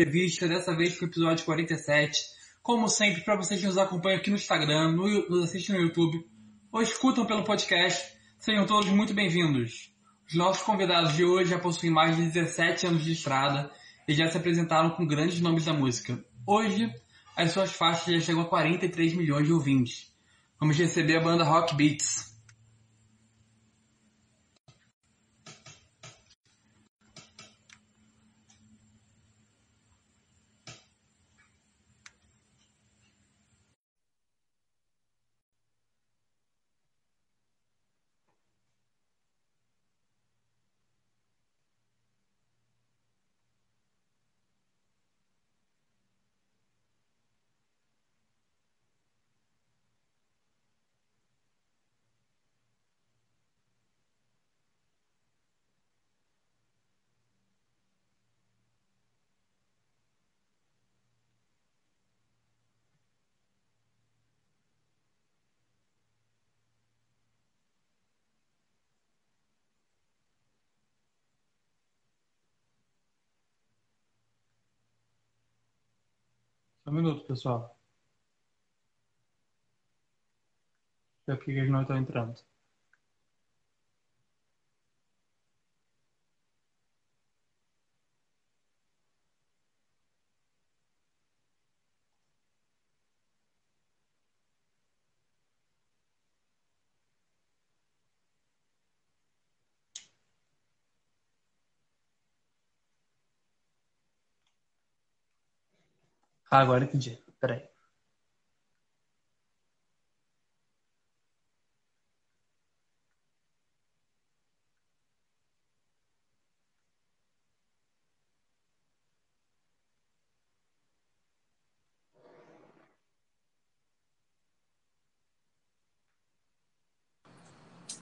entrevista, dessa vez com o episódio 47. Como sempre, para vocês que nos acompanham aqui no Instagram, no, nos assistem no YouTube ou escutam pelo podcast, sejam todos muito bem-vindos. Os nossos convidados de hoje já possuem mais de 17 anos de estrada e já se apresentaram com grandes nomes da música. Hoje, as suas faixas já chegam a 43 milhões de ouvintes. Vamos receber a banda Rock Beats. Um minuto, pessoal. É porque eles não estão entrando. Ah, agora entendi. Peraí.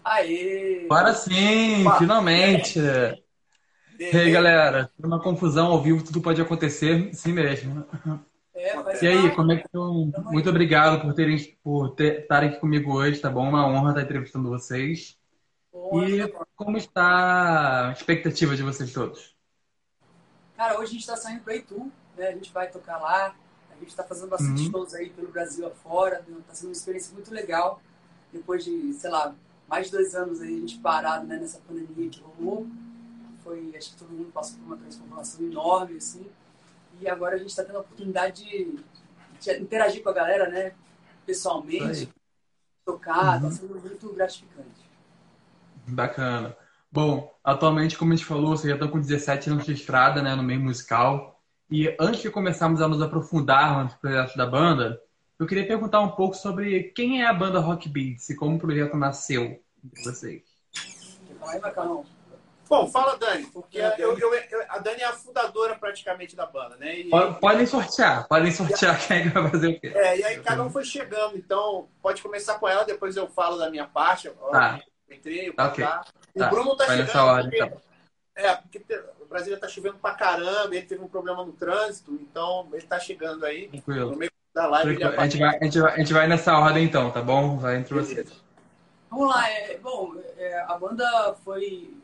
Aê! Agora sim, finalmente. E aí, galera? Uma confusão ao vivo, tudo pode acontecer, sim mesmo. É, E aí, como é que estão? Muito obrigado por terem por estarem aqui comigo hoje, tá bom? Uma honra estar entrevistando vocês. E como está a expectativa de vocês todos? Cara, hoje a gente está saindo para Itu, né? A gente vai tocar lá. A gente está fazendo bastante Uhum. shows aí pelo Brasil afora. Está sendo uma experiência muito legal. Depois de, sei lá, mais de dois anos aí a gente parado né, nessa pandemia que rolou. Foi, acho que todo mundo passou por uma transformação enorme, assim. E agora a gente está tendo a oportunidade de, de interagir com a galera, né? Pessoalmente, aí. tocar. Está Uhum. sendo muito gratificante. Bacana. Bom, atualmente, como a gente falou, vocês já estão com 17 anos de estrada, né, no meio musical. E antes de começarmos a nos aprofundar nos projetos da banda, eu queria perguntar um pouco sobre quem é a banda Rock Beats e como o projeto nasceu entre vocês. Aí, Macarrão? Bom, fala Dani, porque É, eu, eu- eu- a Dani é a fundadora praticamente da banda, né? E, Po- Podem sortear, podem sortear quem é vai fazer o quê. é, e aí cada um foi chegando, então pode começar com ela, depois eu falo da minha parte. Tá. eu Entrei, eu Tá, ok. tá. O Tá, Bruno tá vai chegando. nessa ordem, porque, então. É, porque Brasília tá chovendo pra caramba, ele teve um problema no trânsito, então ele tá chegando aí. No Tranquilo. meio da live ele A gente, vai, a, gente vai, a gente vai nessa ordem então, tá bom? Vai entre vocês. Vamos lá, é, bom, é, a banda foi.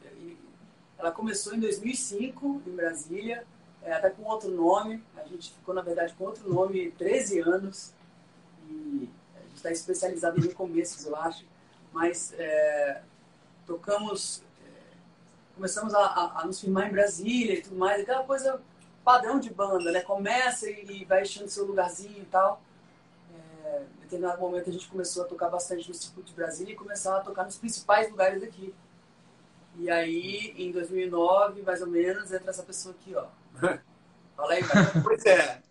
Ela começou em 2005 em Brasília, é, até com outro nome. A gente ficou, na verdade, com outro nome 13 anos. E a gente está especializado em recomeços, eu acho. Mas é, tocamos. é, começamos a, a- a nos firmar em Brasília e tudo mais, aquela coisa padrão de banda, né? Começa e vai achando seu lugarzinho e tal. É, em determinado momento a gente começou a tocar bastante no circuito de Brasília e começar a tocar nos principais lugares daqui. E aí, em 2009, mais ou menos, entra essa pessoa aqui, ó. Fala aí, cara. Pois é.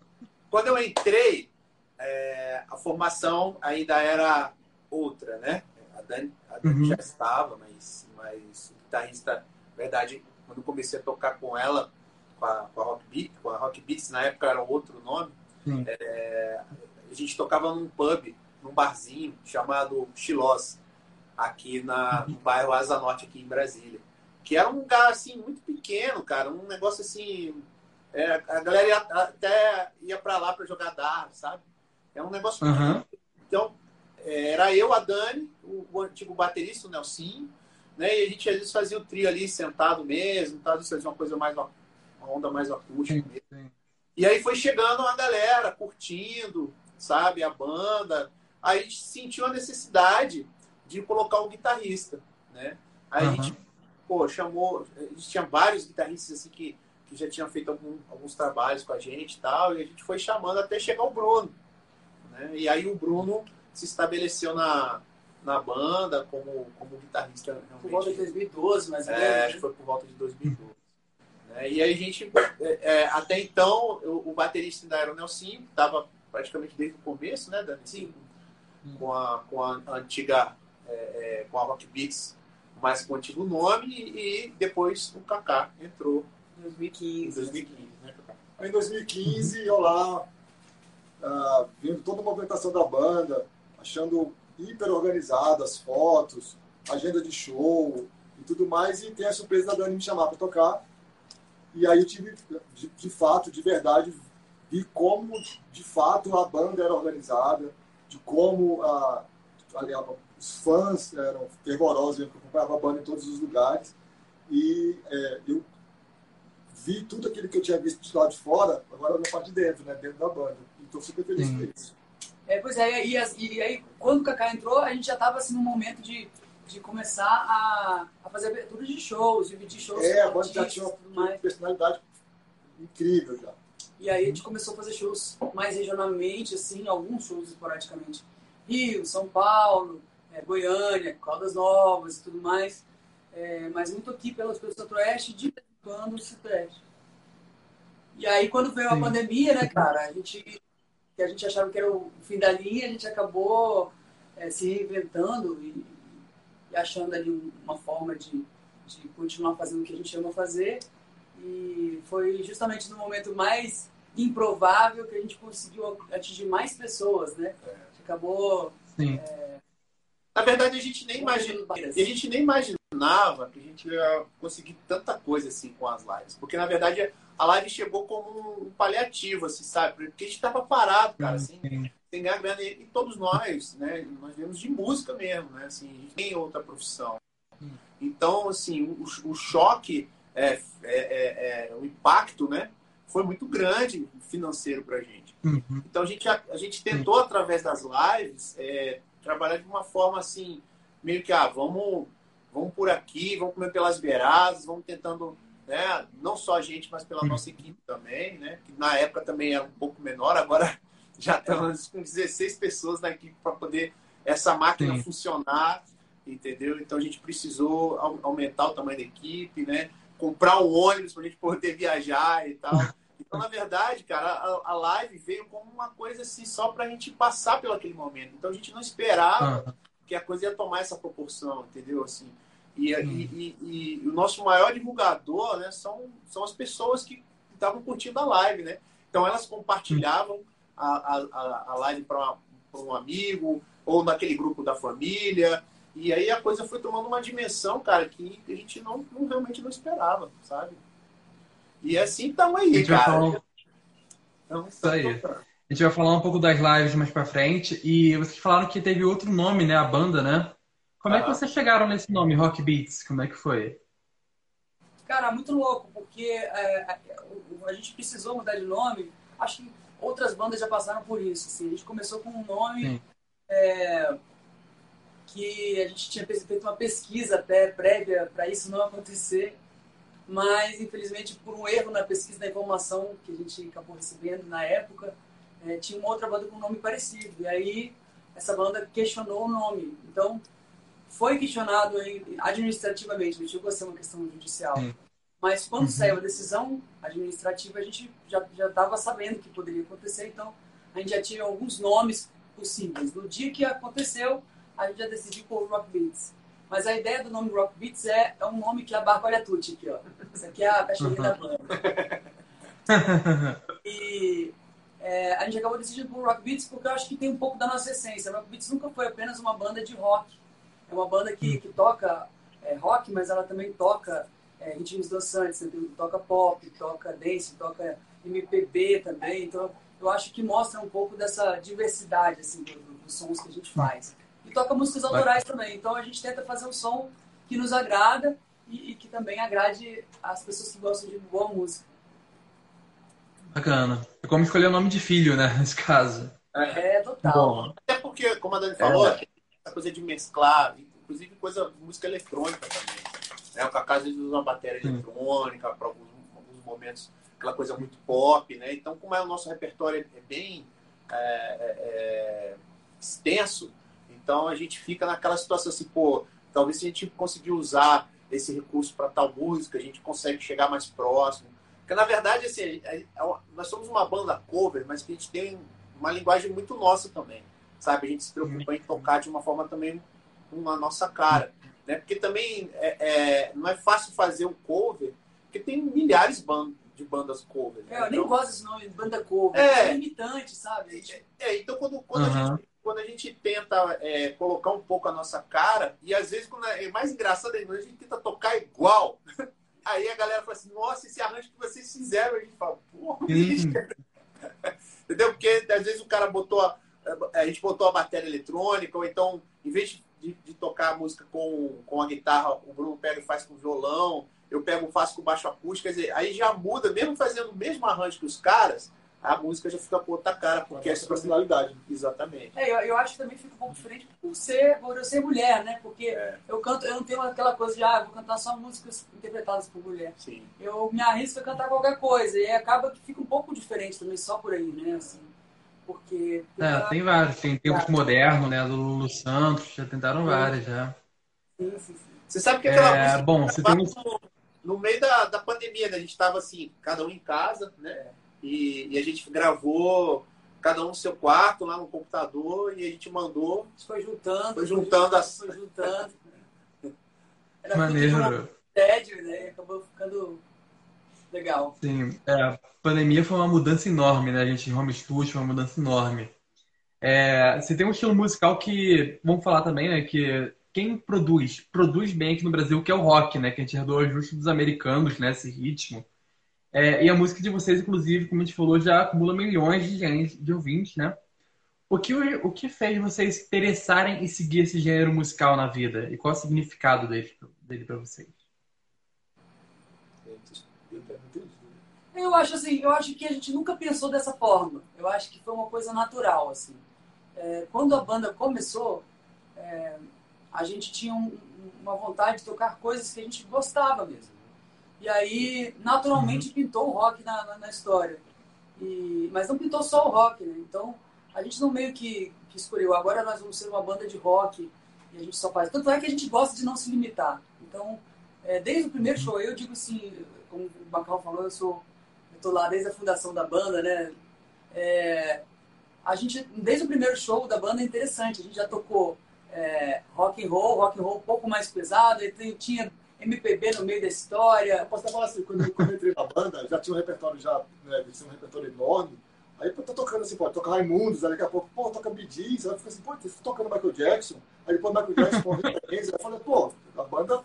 Quando eu entrei, é, a formação ainda era outra, né? A Dani, a Dani Uhum. já estava, mas, mas o guitarrista, na verdade, quando eu comecei a tocar com ela, com a, com a Rock Beat, com a Rock Beats, na época era outro nome, é, a gente tocava num pub, num barzinho chamado Chilós, aqui na, no bairro Asa Norte, aqui em Brasília. Que era um lugar, assim, muito pequeno, cara, um negócio assim, é, a galera ia, até ia pra lá pra jogar dart, sabe? É um negócio. Aham. Então, é, era eu, a Dani, o, o antigo baterista, o Nelsinho, né? E a gente às vezes fazia o trio ali sentado mesmo, tá? Às vezes uma coisa mais, uma onda mais acústica Sim, mesmo. sim. E aí foi chegando uma galera curtindo, sabe, a banda. Aí a gente sentiu a necessidade de colocar um guitarrista, né? Aí uhum. a gente, pô, chamou, a gente tinha vários guitarristas assim que, que já tinham feito algum, alguns trabalhos com a gente e tal, e a gente foi chamando até chegar o Bruno, né? E aí o Bruno se estabeleceu na, na banda como, como guitarrista. Realmente. Por volta de 2012, mas é, acho que foi por volta de 2012. Né? E aí a gente, é, é, até então, o, o, baterista ainda era o Nelson, que estava praticamente desde o começo, né, Dani? Sim. Com a, com a antiga, é, é, com a Rock Beats, mais com o antigo nome, e depois o Kaká entrou em 2015. Em 2015, né, Em 2015, eu lá, uh, vendo toda a movimentação da banda, achando hiper organizado as fotos, agenda de show e tudo mais, e tem a surpresa da Dani me chamar para tocar. E aí eu tive, de, de, fato, de verdade, vi como, de fato, a banda era organizada, de como a, a, os fãs eram fervorosos, eu acompanhava a banda em todos os lugares. E é, eu vi tudo aquilo que eu tinha visto de lá de fora, agora na parte de dentro, né, dentro da banda. E estou super feliz com isso. É, pois é, e, e, e, aí quando o Kaká entrou, a gente já estava assim, no momento de de começar a, a fazer abertura de shows, dividir shows. É, a banda já tinha uma personalidade incrível já. E aí a gente começou a fazer shows mais regionalmente, assim, alguns shows esporadicamente. Rio, São Paulo, é, Goiânia, Caldas Novas e tudo mais. É, mas muito aqui pelas do Centro-Oeste, de vez em quando. E aí quando veio Sim. a pandemia, né, cara, a gente, que a gente achava que era o fim da linha, a gente acabou é, se reinventando e e achando ali uma forma de, de continuar fazendo o que a gente ama fazer. E foi justamente no momento mais improvável que a gente conseguiu atingir mais pessoas, né? É. Acabou. É... Na verdade, a gente nem imagina, a gente nem imaginava que a gente ia conseguir tanta coisa assim com as lives, porque na verdade a live chegou como um paliativo, assim, sabe? Porque a gente estava parado, cara, assim, sem ganhar grana. E, todos nós, né, nós vemos de música mesmo, né? Assim, a gente tem outra profissão. Então, assim, o, o choque, é, é, é, é, o impacto, né? Foi muito grande financeiro para a gente. Uhum. Então, a gente, a, a, gente tentou, através das lives, é, trabalhar de uma forma, assim, meio que, ah, vamos, vamos por aqui, vamos comer pelas beiradas, vamos tentando né? Não só a gente, mas pela nossa equipe também, né? Que na época também era um pouco menor, agora já estamos com 16 pessoas na equipe para poder essa máquina Sim. funcionar, entendeu? Então a gente precisou aumentar o tamanho da equipe, né? Comprar um ônibus para a gente poder viajar e tal. Então, na verdade, cara, a, a live veio como uma coisa assim, só para a gente passar pelo aquele momento. Então a gente não esperava que a coisa ia tomar essa proporção, entendeu? Assim, e, e, e, e, o nosso maior divulgador né, são, são as pessoas que estavam curtindo a live, né? Então elas compartilhavam a, a, a live para um amigo ou naquele grupo da família. E aí a coisa foi tomando uma dimensão, cara, que a gente não, não realmente não esperava, sabe? E assim estamos aí, cara. Falar... Então, Isso aí. A gente vai falar um pouco das lives mais para frente. E vocês falaram que teve outro nome, né? A banda, né? Como é que vocês chegaram nesse nome, Rock Beats? Como é que foi? Cara, muito louco, porque é, a gente precisou mudar de nome. Acho que outras bandas já passaram por isso. Assim. A gente começou com um nome é, que a gente tinha feito uma pesquisa até prévia para isso não acontecer, mas infelizmente por um erro na pesquisa da informação que a gente acabou recebendo na época, é, tinha uma outra banda com um nome parecido. E aí essa banda questionou o nome. Então foi questionado administrativamente, não chegou a ser uma questão judicial. Mas quando uhum. saiu a decisão administrativa, a gente já estava sabendo que poderia acontecer, então a gente já tinha alguns nomes possíveis. No dia que aconteceu, a gente já decidiu por Rock Beats. Mas a ideia do nome Rock Beats é, é um nome que abarca, olha tudo aqui, ó. Isso aqui é a cachorrinha uhum. da banda. e é, a gente acabou decidindo por Rock Beats porque eu acho que tem um pouco da nossa essência. Rock Beats nunca foi apenas uma banda de rock é uma banda que, que toca é, rock, mas ela também toca é, ritmos dançantes, toca pop, toca dance, toca MPB também. Então, eu acho que mostra um pouco dessa diversidade assim, dos do sons que a gente faz. Toca músicas autorais também. Então, a gente tenta fazer um som que nos agrada e, e que também agrade as pessoas que gostam de boa música. Bacana. É como escolher o nome de filho, né? Nesse caso. É, total. Bom, Até porque, como a Dani falou, É. essa coisa de mesclar, inclusive coisa música eletrônica também. Né? O Kaká às vezes usa uma bateria Sim. eletrônica para alguns, alguns momentos, aquela coisa muito pop, né? Então, como é o nosso repertório é bem é, é, é, extenso, então a gente fica naquela situação assim, pô, talvez se a gente conseguir usar esse recurso para tal música, a gente consegue chegar mais próximo. Porque, na verdade, assim, a- a- nós somos uma banda cover, mas que a gente tem uma linguagem muito nossa também, sabe? A gente se preocupa em tocar de uma forma também com a nossa cara, né? Porque também é, é, não é fácil fazer um cover, porque tem milhares ban- de bandas cover. né? É, eu nem Então- gosto desse nome, banda cover. É. É limitante, sabe? é, então quando, quando, a Aham. gente, quando a gente tenta é, colocar um pouco a nossa cara, e às vezes quando é, mais engraçado ainda, a gente tenta tocar igual, aí a galera fala assim, nossa, esse arranjo que vocês fizeram, a gente fala, porra, entendeu? Porque às vezes o cara botou, a, a gente botou a bateria eletrônica, ou então, em vez de, de tocar a música com, com a guitarra, o Bruno pega e faz com violão, eu pego e faço com baixo acústico, quer dizer, aí já muda, mesmo fazendo o mesmo arranjo que os caras, a música já fica com outra cara, porque é essa personalidade. Exatamente. É, eu, eu acho que também fica um pouco diferente por ser, por eu ser mulher, né? Porque É. eu canto, eu não tenho aquela coisa de, ah, vou cantar só músicas interpretadas por mulher. Sim. Eu me arrisco a cantar qualquer coisa e acaba que fica um pouco diferente também, só por aí, né? Assim, porque. É, tem vários. Tem Tempos Modernos, né? Do Lulu Santos. Já tentaram várias, já. Sim, sim, sim. Você sabe que aquela É, música bom, você tem no, no meio da, da pandemia, né? A gente estava assim, cada um em casa, né? E, e a gente gravou cada um no seu quarto, lá no computador, e a gente mandou. A gente foi juntando. Foi juntando Foi juntando. Era Maneiro. tédio, né? E acabou ficando legal. Sim, é, a pandemia foi uma mudança enorme, né? A gente em home studio foi uma mudança enorme. É, você tem um estilo musical que, vamos falar também, né? Que quem produz, produz bem aqui no Brasil, que é o rock, né? Que a gente herdou justo dos americanos, né? Esse ritmo. É, e a música de vocês, inclusive, como a gente falou, já acumula milhões de, gente, de ouvintes, né? O que, o que fez vocês se interessarem em seguir esse gênero musical na vida? E qual é o significado dele, dele para vocês? Eu acho assim, eu acho que a gente nunca pensou dessa forma. Eu acho que foi uma coisa natural, assim. É, quando a banda começou, é, a gente tinha um- uma vontade de tocar coisas que a gente gostava mesmo. E aí, naturalmente, pintou o rock na, na, na história. E, mas não pintou só o rock, né? Então, a gente não meio que, que escolheu. Agora nós vamos ser uma banda de rock e a gente só faz. Tanto é que a gente gosta de não se limitar. Então, é, desde o primeiro show, eu digo assim, como o Bacal falou, eu sou eu tô lá desde a fundação da banda, né? É, a gente, desde o primeiro show da banda é interessante. A gente já tocou é, rock and roll, rock and roll um pouco mais pesado, e tinha MPB no meio da história. Eu posso até falar assim, quando, eu- quando eu entrei na banda, já tinha um repertório já, né, ser um repertório enorme. Aí eu tô tocando assim, pô, toca Raimundos, aí daqui a pouco, pô, toca Gees, aí eu fico assim, pô, você tá tocando Michael Jackson, aí depois Michael Jackson com referência, aí eu falei, pô, a banda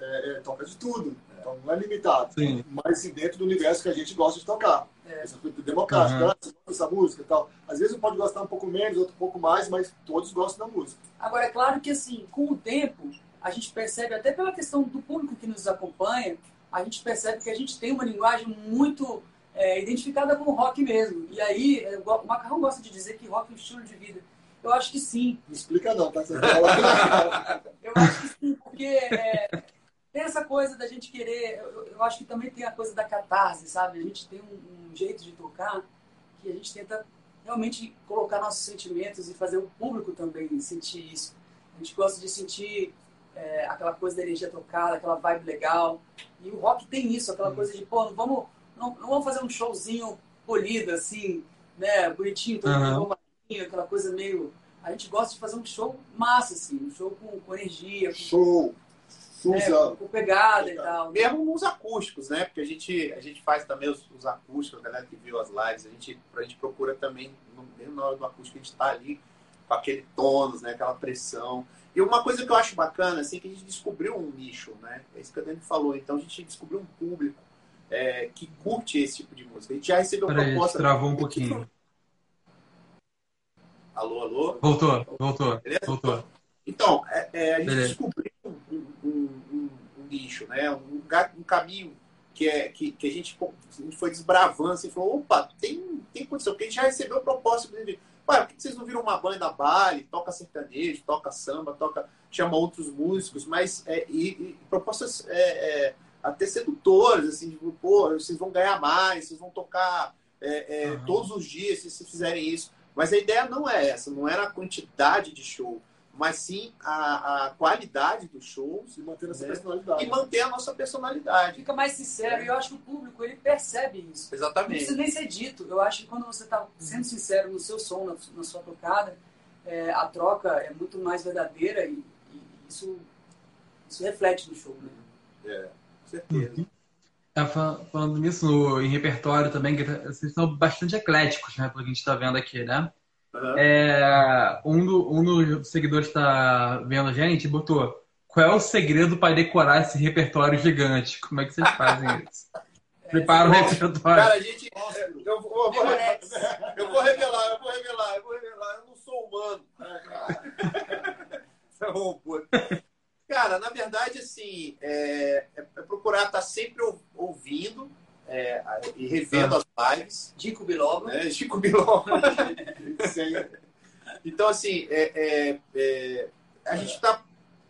é, é, toca de tudo, então não é limitado, Sim. mas sim, dentro do universo que a gente gosta de tocar. É. Essa coisa democrática, Uhum. ah, você gosta dessa música e tal. Às vezes um pode gostar um pouco menos, outro um pouco mais, mas todos gostam da música. Agora, é claro que, assim, com o tempo, a gente percebe, até pela questão do público que nos acompanha, a gente percebe que a gente tem uma linguagem muito é, identificada com o rock mesmo. E aí, é, o Macarrão gosta de dizer que rock é um estilo de vida. Eu acho que sim. Não explica não, tá? Você fala... Eu acho que sim, porque é, tem essa coisa da gente querer. Eu, eu acho que também tem a coisa da catarse, sabe? A gente tem um, um jeito de tocar que a gente tenta realmente colocar nossos sentimentos e fazer o público também sentir isso. A gente gosta de sentir é, aquela coisa da energia tocada, aquela vibe legal. E o rock tem isso, aquela coisa de, pô, não vamos, não, não vamos fazer um showzinho polido, assim, né? Bonitinho, todo mundo arrumadinho, aquela coisa meio. A gente gosta de fazer um show massa, assim, um show com, com energia, com, Show! né, Suza! com pegada e tal. Mesmo nos acústicos, né? Porque a gente, a gente faz também os, os acústicos, a galera que viu as lives, a gente, a gente procura também, no, mesmo na hora do acústico, a gente tá ali com aquele tônus, né? Aquela pressão. E uma coisa que eu acho bacana, assim, que a gente descobriu um nicho, né? É isso que a Dani falou. Então a gente descobriu um público é, que curte esse tipo de música. A gente já recebeu Peraí, proposta. travou um pouquinho. Alô, alô? Voltou, voltou, Beleza? voltou. Então, é, é, a gente Beleza. descobriu um, um- um- um nicho, né? um, um caminho que, é, que, que a, gente, a gente foi desbravando assim, falou, opa, tem, tem condição, porque a gente já recebeu proposta de Ué, por que vocês não viram uma banda baile, toca sertanejo, toca samba, toca, chama outros músicos, mas é, e, e propostas é, é, até sedutoras, assim, tipo, pô, vocês vão ganhar mais, vocês vão tocar uhum. todos os dias se vocês fizerem isso. Mas a ideia não é essa, não era a quantidade de show mas sim a, a qualidade dos shows e manter essa né? personalidade. E manter a nossa personalidade. Fica mais sincero, e eu acho que o público ele percebe isso. Exatamente. Não precisa nem ser dito. Eu acho que quando você está sendo sincero no seu som, na, na sua tocada, é, a troca é muito mais verdadeira e, e, isso, isso reflete no show, né? É, com certeza. Uhum. Tá falando nisso no, em repertório também, que vocês são bastante ecléticos, né? Pelo que a gente está vendo aqui, né? Uhum. É, um, do, um dos seguidores está vendo a gente botou qual é o segredo para decorar esse repertório gigante? Como é que vocês fazem isso? Prepara o repertório. Cara, a gente. Eu, eu, vou, eu, vou, eu vou revelar, eu vou revelar, eu vou revelar. Eu não sou humano. Cara, na verdade, assim, é, é procurar estar tá sempre ouvindo é, e revendo ah. as lives. Dico Bilogo. Né? Dico Bilogo. então, assim, é, é, é a gente está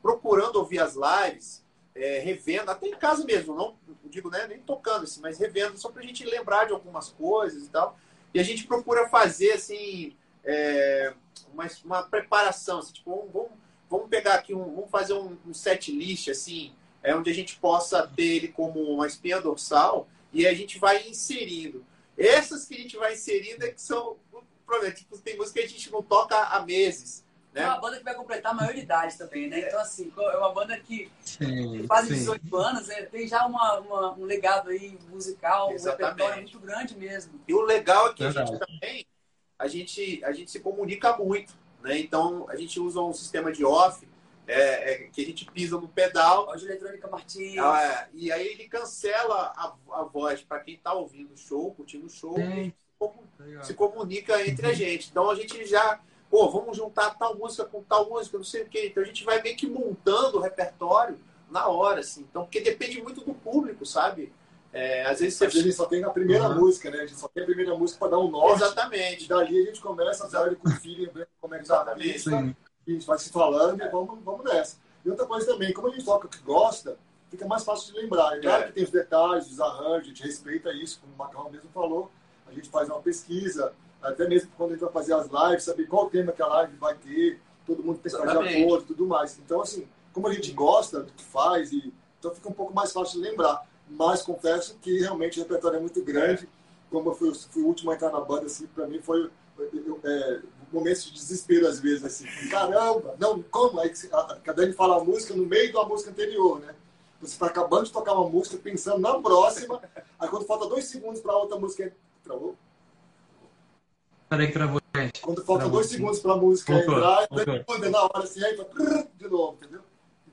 procurando ouvir as lives, é, revendo, até em casa mesmo, não digo né, nem tocando, assim, mas revendo, só para a gente lembrar de algumas coisas e tal. E a gente procura fazer, assim, é, uma, uma preparação, assim, tipo, vamos, vamos, vamos pegar aqui, um, vamos fazer um, um set list, assim, é, onde a gente possa ter ele como uma espinha dorsal e a gente vai inserindo. Essas que a gente vai inserindo é que são. Tipo, tem música que a gente não toca há meses. Né? É uma banda que vai completar a maioridade também, né? Então, assim, é uma banda que sim, faz 18 anos, é, tem já uma, uma, um legado aí musical, Exatamente. um repertório muito grande mesmo. E o legal é que Verdade. a gente também, a gente, a gente se comunica muito, né? Então, a gente usa um sistema de off, é, é, que a gente pisa no pedal. Voz eletrônica Martins. Ah, é, e aí ele cancela a, a voz para quem está ouvindo o show, curtindo o show, e se comunica entre a gente. Então a gente já, pô, vamos juntar tal música com tal música, não sei o quê. Então a gente vai meio que montando o repertório na hora, assim. Então, porque depende muito do público, sabe? É, às vezes você... A gente só tem a primeira uhum. música, né? A gente só tem a primeira música para dar um norte. Exatamente. E dali a gente começa a dar ele com o feeling, como é que tá a pista a gente vai se falando e vamos, vamos nessa. E outra coisa também, como a gente toca o que gosta, fica mais fácil de lembrar. É claro é. que tem os detalhes, os arranjos, a gente respeita isso, como o Macarrão mesmo falou, a gente faz uma pesquisa, até mesmo quando a gente vai fazer as lives, saber qual tema que a live vai ter, todo mundo pensar de acordo e tudo mais. Então, assim, como a gente gosta do que faz, e, então fica um pouco mais fácil de lembrar. Mas confesso que realmente o repertório é muito grande. É. Como eu fui, fui o último a entrar na banda, assim, para mim foi eu, é, momentos de desespero às vezes, assim, caramba, não, como? Aí a Dani fala a música no meio da música anterior, né? Você está acabando de tocar uma música, pensando na próxima, aí quando falta dois segundos para outra música. Travou? Peraí que travou, gente. Quando falta travou, dois sim. segundos para a música voltou, entrar, voltou. na hora assim, aí de novo, entendeu?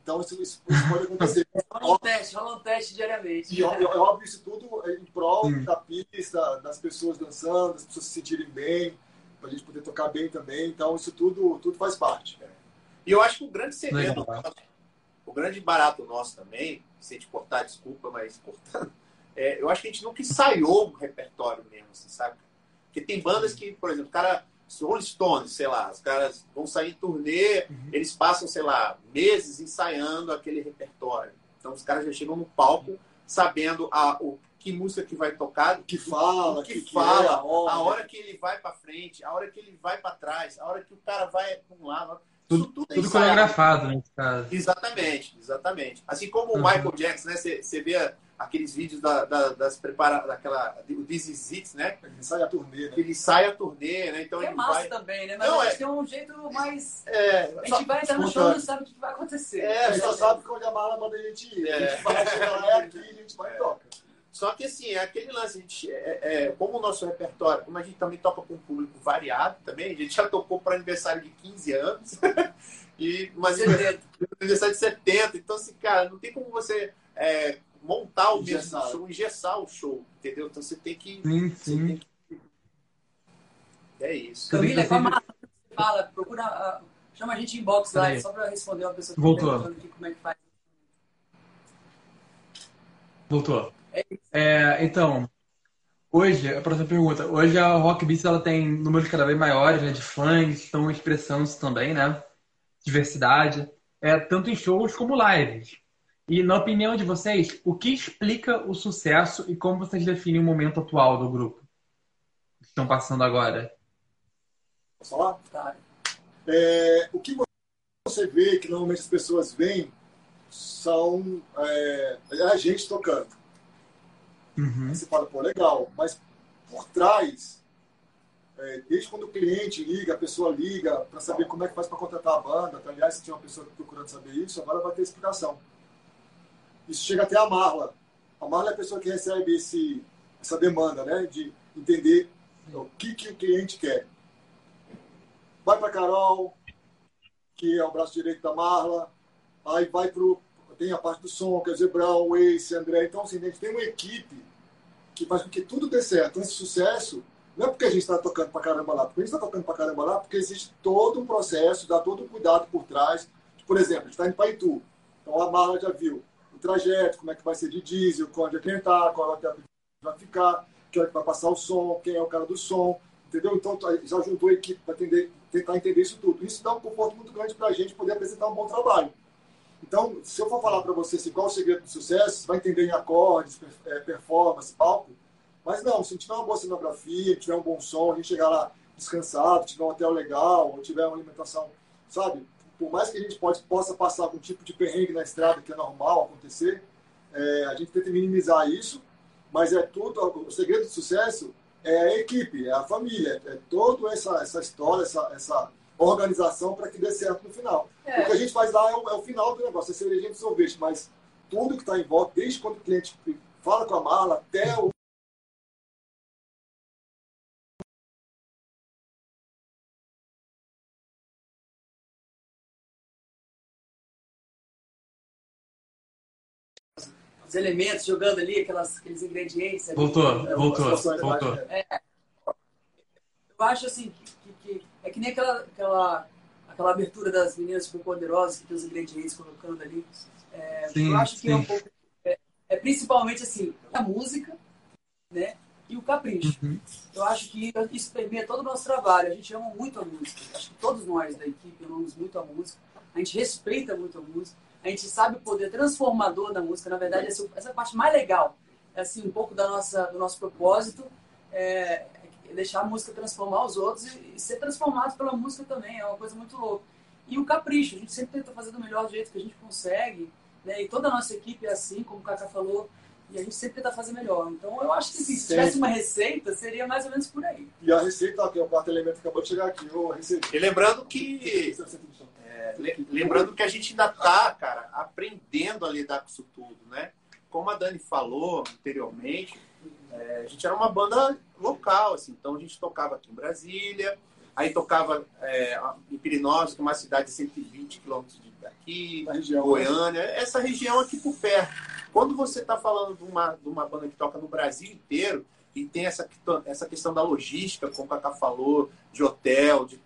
Então isso, isso, pode acontecer. rola um teste, rola um teste diariamente. E óbvio, isso tudo em prol hum. da pista, das pessoas dançando, das pessoas se sentirem bem para a gente poder tocar bem também. Então, isso tudo, tudo faz parte. E eu acho que o grande segredo, o grande barato nosso também, se a gente cortar, desculpa, mas cortando, é, eu acho que a gente nunca ensaiou um repertório mesmo, assim, sabe? Porque tem bandas que, por exemplo, o cara, Rolling Stones, sei lá, os caras vão sair em turnê, uhum. eles passam, sei lá, meses ensaiando aquele repertório. Então, os caras já chegam no palco sabendo a, o que música que vai tocar, que fala, que, que, fala, é, a, hora que ele vai para frente, a hora que ele vai para trás, a hora que o cara vai para um lado. Tudo, tudo, é tudo coreografado, né? Exatamente, exatamente. Assim como uhum. o Michael Jackson, né? Você vê aqueles vídeos da, da, das prepara daquela o This Is It, né? Ele sai a turnê, né? Ele sai a turnê, né? Então é ele massa vai... também, né? Mas não, a gente é... tem um jeito mais. É, a gente vai entrar no show e não sabe o que vai acontecer. É, a gente só sabe que onde a mala manda a gente ir. É. A gente vai chegar lá, é aqui, a gente vai e toca. Só que assim, é aquele lance, a gente, é, é, como o nosso repertório, como a gente também toca com um público variado também, a gente já tocou para aniversário de 15 anos, e, mas aniversário de 70, então assim, cara, não tem como você é, montar o mesmo show, engessar o show, entendeu? Então você tem que. Sim, sim. Que... É isso. Camila, como a fala, procura. Uh, chama a gente inbox lá, só para responder uma pessoa que Voltou. como é que faz. Voltou. É, então, hoje, a próxima pergunta. Hoje a Rock Beats ela tem números cada vez maiores né, de fãs, estão expressando-se também, né? Diversidade, é, tanto em shows como lives. E na opinião de vocês, o que explica o sucesso e como vocês definem o momento atual do grupo? Que estão passando agora? Posso falar? Tá. É, o que você vê que normalmente as pessoas veem são é, é a gente tocando. Uhum. Aí você fala, pô, legal, mas por trás, é, desde quando o cliente liga, a pessoa liga para saber como é que faz para contratar a banda, tá? aliás, se tinha uma pessoa procurando saber isso, agora vai ter explicação. Isso chega até a Marla. A Marla é a pessoa que recebe esse, essa demanda, né, de entender o que, que o cliente quer. Vai para Carol, que é o braço direito da Marla, aí vai para tem a parte do som, que o Zebrão, o Ace, André. Então, assim, a gente tem uma equipe que faz com que tudo dê certo. Esse sucesso não é porque a gente está tocando para caramba lá, porque a gente está tocando para caramba lá, porque existe todo um processo, dá todo um cuidado por trás. Por exemplo, a gente está em Paitu, então a Marla já viu o trajeto, como é que vai ser de diesel, onde é que entrar, qual que vai ficar, quem é que vai passar o som, quem é o cara do som, entendeu? Então já juntou a equipe para tentar entender isso tudo. Isso dá um conforto muito grande para a gente poder apresentar um bom trabalho. Então, se eu for falar para você assim, qual é o segredo do sucesso, você vai entender em acordes, é, performance, palco. Mas não, se tiver uma boa cenografia, tiver um bom som, a gente chegar lá descansado, tiver um hotel legal, ou tiver uma alimentação, sabe? Por mais que a gente pode, possa passar algum tipo de perrengue na estrada, que é normal acontecer, é, a gente tenta minimizar isso, mas é tudo, o segredo do sucesso é a equipe, é a família, é toda essa, essa história, essa, essa organização para que dê certo no final. É. O que a gente faz lá é o, é o final do negócio, é cerejinha de sorvete, mas tudo que está em volta, desde quando o cliente fala com a mala até o os elementos jogando ali, aquelas, aqueles ingredientes. Ali, voltou, né? voltou, voltou. É, eu acho assim é que nem aquela, aquela aquela abertura das meninas superpoderosas que tem os ingredientes colocando ali. É, sim, eu acho que é um pouco. É, é, principalmente assim, a música, né? E o capricho. Uhum. Eu acho que isso permeia todo o nosso trabalho. A gente ama muito a música. Acho que todos nós da equipe amamos muito a música. A gente respeita muito a música. A gente sabe o poder transformador da música. Na verdade, essa, essa é a parte mais legal. É assim, um pouco da nossa, do nosso propósito. É, deixar a música transformar os outros e, e ser transformado pela música também. É uma coisa muito louca. E o capricho, a gente sempre tenta fazer do melhor jeito que a gente consegue, né? E toda a nossa equipe é assim, como o Kaká falou, e a gente sempre tenta fazer melhor. Então eu acho que assim, se tivesse uma receita, seria mais ou menos por aí. E a receita, aqui, o quarto elemento acabou de chegar aqui, a receita. E lembrando que. É, lembrando que a gente ainda tá, cara, aprendendo a lidar com isso tudo, né? Como a Dani falou anteriormente, é, a gente era uma banda local, assim, então a gente tocava aqui em Brasília, aí tocava é, em Pirinópolis, que é uma cidade de 120 quilômetros daqui, região, Goiânia, essa região aqui por perto. Quando você está falando de uma, de uma banda que toca no Brasil inteiro, e tem essa, essa questão da logística, como a Cacá falou, de hotel, de,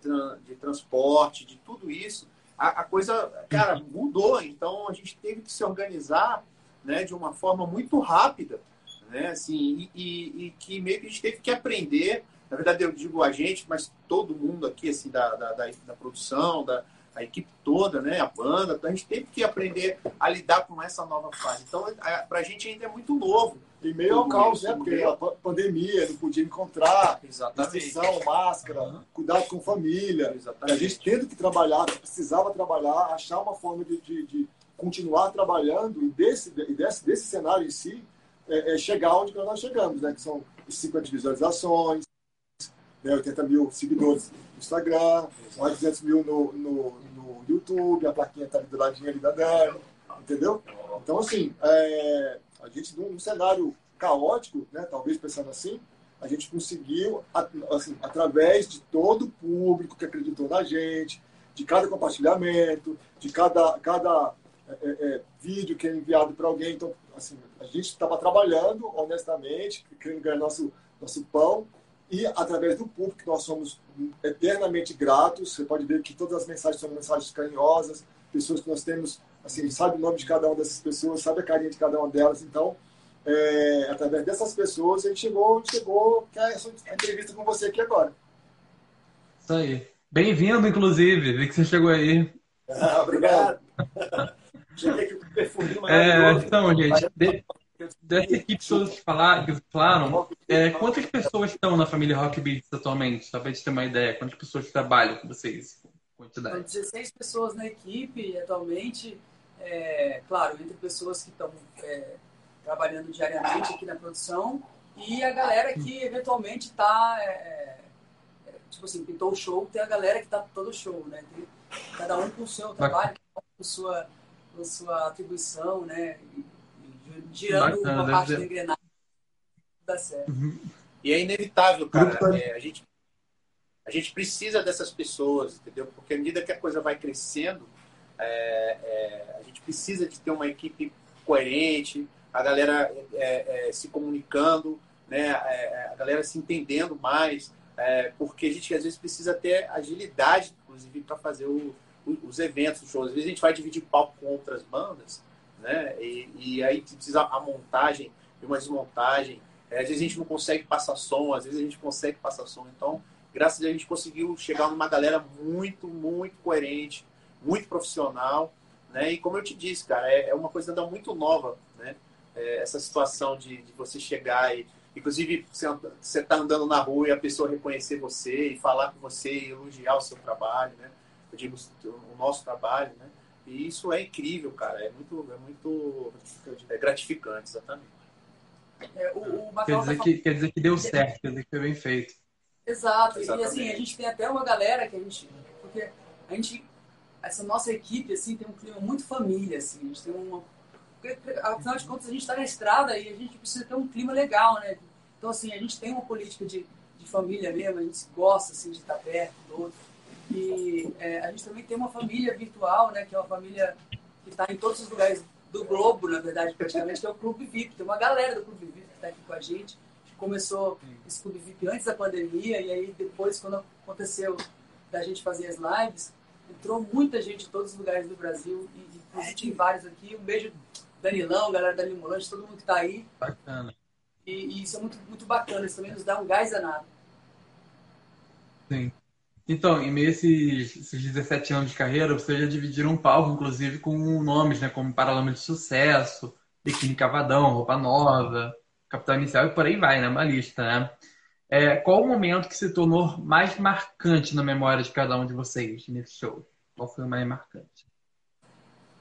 de transporte, de tudo isso, a, a, coisa, cara, mudou. Então a gente teve que se organizar né, de uma forma muito rápida né? Assim, e, e, e, que meio que a gente teve que aprender, na verdade eu digo a gente, mas todo mundo aqui, assim, da, da, da, da produção, da a equipe toda, né? A banda, então a gente teve que aprender a lidar com essa nova fase. Então, para a gente ainda é muito novo. E meio ao caos, né? Porque a pandemia, não podia encontrar, restrição, máscara, uhum. cuidado com família. Exatamente. A gente tendo que trabalhar, precisava trabalhar, achar uma forma de, de, de continuar trabalhando e desse, desse, desse cenário em si, é, é chegar onde nós chegamos, né? Que são 50 visualizações, né? 80 mil seguidores no Instagram, mais 200 mil no, no, no YouTube, a plaquinha está ali do ladinho ali da Dani, entendeu? Então, assim, é, a gente, num, cenário caótico, né? Talvez pensando assim, a gente conseguiu, assim, através de todo o público que acreditou na gente, de cada compartilhamento, de cada, cada é, é, é vídeo que é enviado para alguém. Então, assim, a gente estava trabalhando honestamente, querendo ganhar nosso, nosso pão, e através do público, nós somos eternamente gratos. Você pode ver que todas as mensagens são mensagens carinhosas, pessoas que nós temos, assim, sabe o nome de cada uma dessas pessoas, sabe a carinha de cada uma delas. Então, é, através dessas pessoas, a gente chegou, chegou a essa entrevista com você aqui agora. Isso aí. Bem-vindo, inclusive. Vi que você chegou aí. Ah, obrigado. Cheguei aqui com o perfuminho É, então, gente, de, dessa equipe toda que falaram, que falaram é, quantas pessoas estão na família Rock Beats atualmente? Só pra gente ter uma ideia. Quantas pessoas trabalham com vocês? Quantidade. São 16 pessoas na equipe atualmente. É, claro, entre pessoas que estão é, trabalhando diariamente aqui na produção e a galera que eventualmente está. É, é, tipo assim, pintou o show, tem a galera que está todo show, né? Tem cada um com o seu trabalho, com sua, com sua atribuição, né? Girando Bacana, uma parte ser. da engrenagem dá certo. E é inevitável, cara. É, a, gente, a gente precisa dessas pessoas, entendeu? Porque à medida que a coisa vai crescendo, é, é, a gente precisa de ter uma equipe coerente, a galera é, é, se comunicando, né? É, a galera se entendendo mais, é, porque a gente às vezes precisa ter agilidade, inclusive, para fazer o- os eventos, os shows. Às vezes a gente vai dividir palco com outras bandas, né? E, e aí precisa a montagem e uma desmontagem. É, às vezes a gente não consegue passar som, às vezes a gente consegue passar som. Então, graças a Deus, a gente conseguiu chegar numa galera muito, muito coerente, muito profissional, né? E como eu te disse, cara, é, é uma coisa ainda muito nova, né? É, essa situação de, de você chegar e, inclusive, você, tá andando na rua e a pessoa reconhecer você e falar com você e elogiar o seu trabalho, né? Eu digo o nosso trabalho, né? E isso é incrível, cara. É muito, é muito é gratificante, exatamente. É, o, o Quer dizer, tá que, quer dizer que deu certo, quer dizer que foi bem feito. Exato. E Exatamente. assim, a gente tem até uma galera que a gente. Porque a gente. Essa nossa equipe, assim, tem um clima muito família, assim. A gente tem uma. Porque, afinal de contas, a gente está na estrada e a gente precisa ter um clima legal, né? Então, assim, a gente tem uma política de, de família mesmo, a gente gosta, assim, de estar perto do outro. E é, a gente também tem uma família virtual, né? Que é uma família que está em todos os lugares do globo, na verdade, praticamente, que é o Clube VIP. Tem uma galera do Clube VIP que está aqui com a gente. Começou esse Clube VIP antes da pandemia, e aí depois, quando aconteceu da gente fazer as lives, entrou muita gente de todos os lugares do Brasil, e e, inclusive tem vários aqui. Um beijo, Danilão, galera da Limolante, todo mundo que está aí. Bacana. E, e isso é muito, muito bacana, isso também nos dá um gás danado. Sim. Então, em meio a esses, esses 17 anos de carreira, vocês já dividiram um palco, inclusive, com nomes, né? Como Paralama de Sucesso, Biquíni Cavadão, Roupa Nova, Capital Inicial e por aí vai, né? Uma lista, né? É, qual o momento que se tornou mais marcante na memória de cada um de vocês nesse show? Qual foi o mais marcante?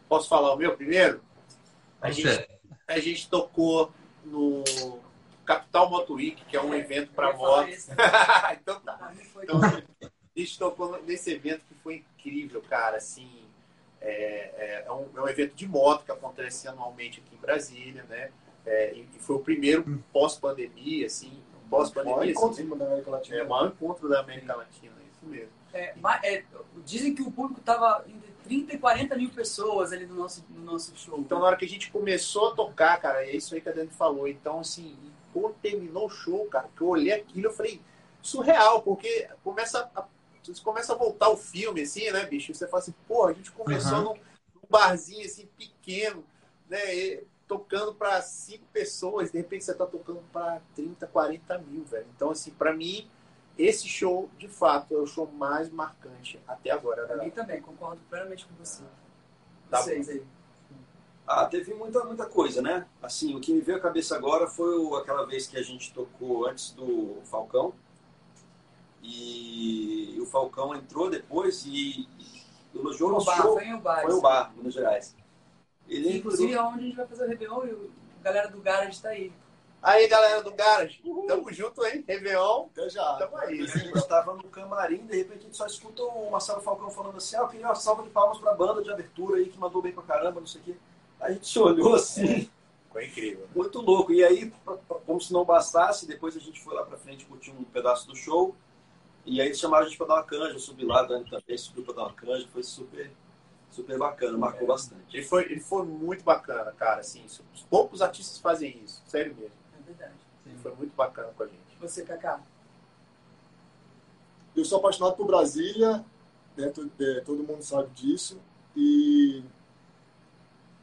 Posso falar o meu primeiro? A gente, a gente tocou no Capital Moto Week, que é um evento para Eu ia falar moto. isso. então tá. Então, gente tocou nesse evento que foi incrível, cara. Assim, é, é- é um, é um evento de moto que acontece anualmente aqui em Brasília, né? É, e, e foi o primeiro pós-pandemia, assim, O pós-pandemia. maior encontro assim, da América Latina. é o maior encontro da América Latina, isso mesmo. É, é, dizem que o público estava entre 30 e 40 mil pessoas ali no nosso, no nosso show. Então, na hora que a gente começou a tocar, cara, é isso aí que a Dani falou. Então, assim, quando terminou o show, cara, que eu olhei aquilo, eu falei, surreal, porque começa a, você começa a voltar o filme, assim, né, bicho? Você fala assim, pô, a gente começou Uhum. num, num barzinho, assim, pequeno, né, e tocando para cinco pessoas, de repente você tá tocando para 30, 40 mil, velho. Então, assim, para mim, esse show, de fato, é o show mais marcante até agora. Pra Né? mim também, concordo plenamente com você. Tá Vocês aí. Ah, teve muita, muita coisa, né? Assim, o que me veio à cabeça agora foi aquela vez que a gente tocou antes do Falcão. E o Falcão entrou depois e, elogiou o nosso bar, show. foi em o bar. Foi o bar, Minas Gerais. Ele Inclusive, entrou- é onde a gente vai fazer o Réveillon e a galera do Garage está aí. Aí, galera do Garage, tamo junto, hein? Réveillon, Até já. tamo aí. a gente estava no camarim, de repente a gente só escuta o Marcelo Falcão falando assim: ah, eu queria uma salva de palmas pra banda de abertura aí que mandou bem pra caramba, não sei o quê. A gente se olhou assim, Foi incrível. né? muito louco. E aí, como se não bastasse, depois a gente foi lá pra frente curtir um pedaço do show. E aí eles chamaram a gente pra dar uma canja, eu subi lá, a Dani também subiu pra dar uma canja, foi super, super bacana, marcou É. bastante. Ele foi, ele foi muito bacana, cara. Assim, poucos artistas fazem isso, sério mesmo. É verdade. Ele foi muito bacana com a gente. Você, Kaká. Eu sou apaixonado por Brasília, né? É, todo mundo sabe disso. E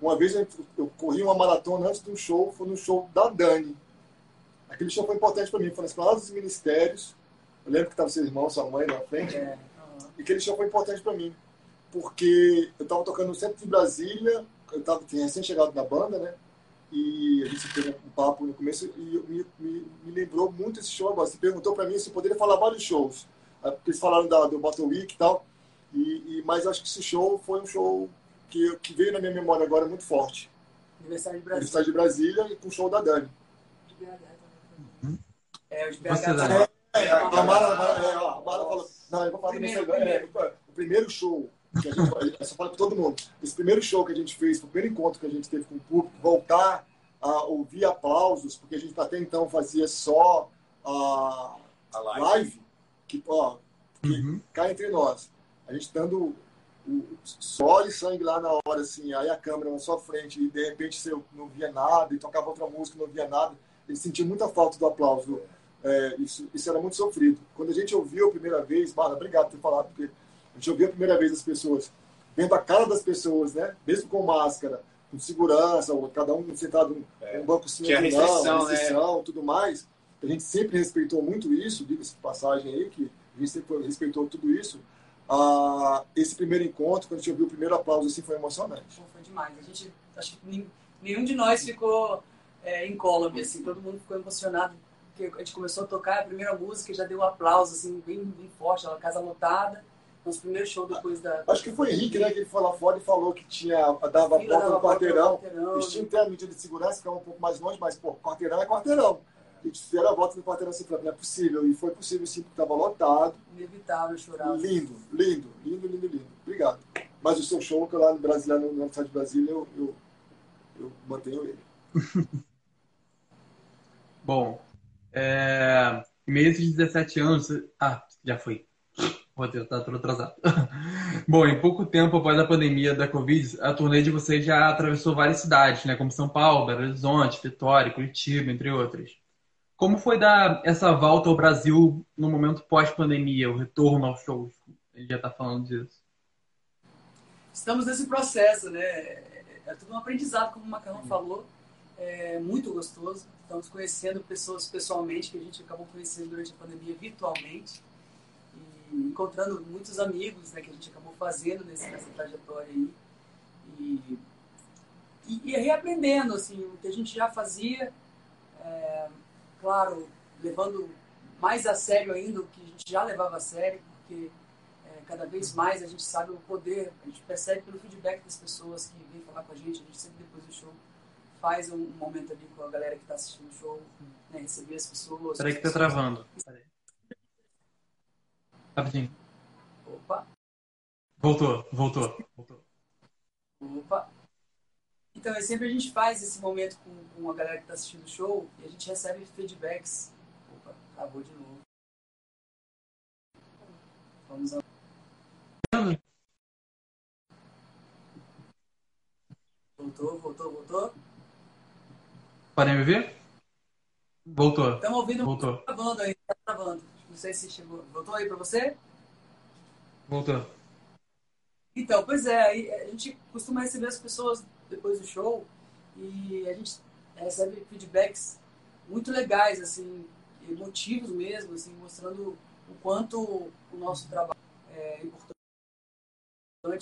Uma vez eu, eu corri uma maratona antes de um show, foi no show da Dani. Aquele show foi importante para mim, foi nas Palavras dos Ministérios. Eu lembro que estava seu irmão, sua mãe na frente. É, uhum. E aquele show foi importante para mim, porque eu estava tocando no centro de Brasília, eu tava, tinha recém-chegado na banda, né? E a gente teve um papo no começo e me, me, me lembrou muito esse show. Você perguntou para mim se eu poderia falar vários shows. Ah, porque eles falaram da, do Battle Week e tal. E, e, mas acho que esse show foi um show que, que veio na minha memória agora muito forte. Aniversário de Brasília. Aniversário de Brasília e com o show da Dani. É, os Você, BH Dani? É, a Mara, a Mara, é, ó, a Mara falou. Não, eu vou falar Primeiro, primeiro, é, o primeiro show que a gente eu só falo para todo mundo. Esse primeiro show que a gente fez, o primeiro encontro que a gente teve com o público, voltar a ouvir aplausos, porque a gente até então fazia só a, A live. live, que, ó, que Uhum. cá entre nós. A gente dando o suor e sangue lá na hora, assim, aí a câmera na sua frente, e de repente você não via nada, e tocava outra música, não via nada. Ele sentia muita falta do aplauso. É, isso, isso era muito sofrido. Quando a gente ouviu a primeira vez, Mara, obrigado por ter falado, porque a gente ouviu a primeira vez as pessoas, vendo a cara das pessoas, né? Mesmo com máscara, com segurança, ou cada um sentado em um banco sim, outro restrição, não, né? tudo mais. A gente sempre respeitou muito isso, diga-se de passagem aí, que a gente sempre respeitou tudo isso. Ah, esse primeiro encontro, quando a gente ouviu o primeiro aplauso, assim, foi emocionante. Pô, Foi demais. A gente, acho que nenhum de nós ficou é, incólume, assim. Todo mundo ficou emocionado. Porque a gente começou a tocar a primeira música e já deu um aplauso, assim, bem, bem forte. Uma casa lotada. Nosso primeiro show depois da... Acho que foi Henrique, né, que ele foi lá fora e falou que tinha, dava a fila, volta dava no quarteirão. quarteirão. Eles tinham que ter a medida de segurança, ficava um pouco mais longe, mas, pô, quarteirão é quarteirão. A gente fizeram a volta no quarteirão assim, não é possível. E foi possível sim, porque estava lotado. Inevitável chorar. Lindo, lindo, lindo, lindo, lindo. Obrigado. Mas o seu show, que eu lá no Brasília, no Universidade de Brasília, eu, eu, eu mantenho ele. Bom, é, a esses 17 anos. Ah, já foi. Vou tentar, tô atrasado. Bom, em pouco tempo após a pandemia da Covid, a turnê de vocês já atravessou várias cidades, né? Como São Paulo, Belo Horizonte, Vitória, Curitiba, entre outras. Como foi dar essa volta ao Brasil no momento pós-pandemia, o retorno aos shows? Ele já tá falando disso. Estamos nesse processo, né? É, é tudo um aprendizado, como o Macarrão falou. É muito gostoso. Estamos conhecendo pessoas pessoalmente que a gente acabou conhecendo durante a pandemia virtualmente. E encontrando muitos amigos né, que a gente acabou fazendo nesse, nessa trajetória aí. E, e, e reaprendendo assim, o que a gente já fazia. É, claro, levando mais a sério ainda o que a gente já levava a sério, porque é, cada vez mais a gente sabe o poder, a gente percebe pelo feedback das pessoas que vêm falar com a gente, a gente sempre depois do show faz um, momento ali com a galera que está assistindo o show, né, receber as pessoas. Peraí que tá travando. Peraí. Rapidinho. Opa, Voltou, voltou, voltou. opa. Então, é sempre a gente faz esse momento com, com a galera que está assistindo o show e a gente recebe feedbacks. Opa, travou de novo. Vamos lá. Voltou, voltou, voltou. Podem me ver? Voltou, Estamos ouvindo voltou, travando aí, tá travando. Não sei se chegou. Voltou aí para você? voltou. Então, pois é, aí a gente costuma receber as pessoas depois do show e a gente recebe feedbacks muito legais, assim, emotivos mesmo, assim, mostrando o quanto o nosso trabalho é importante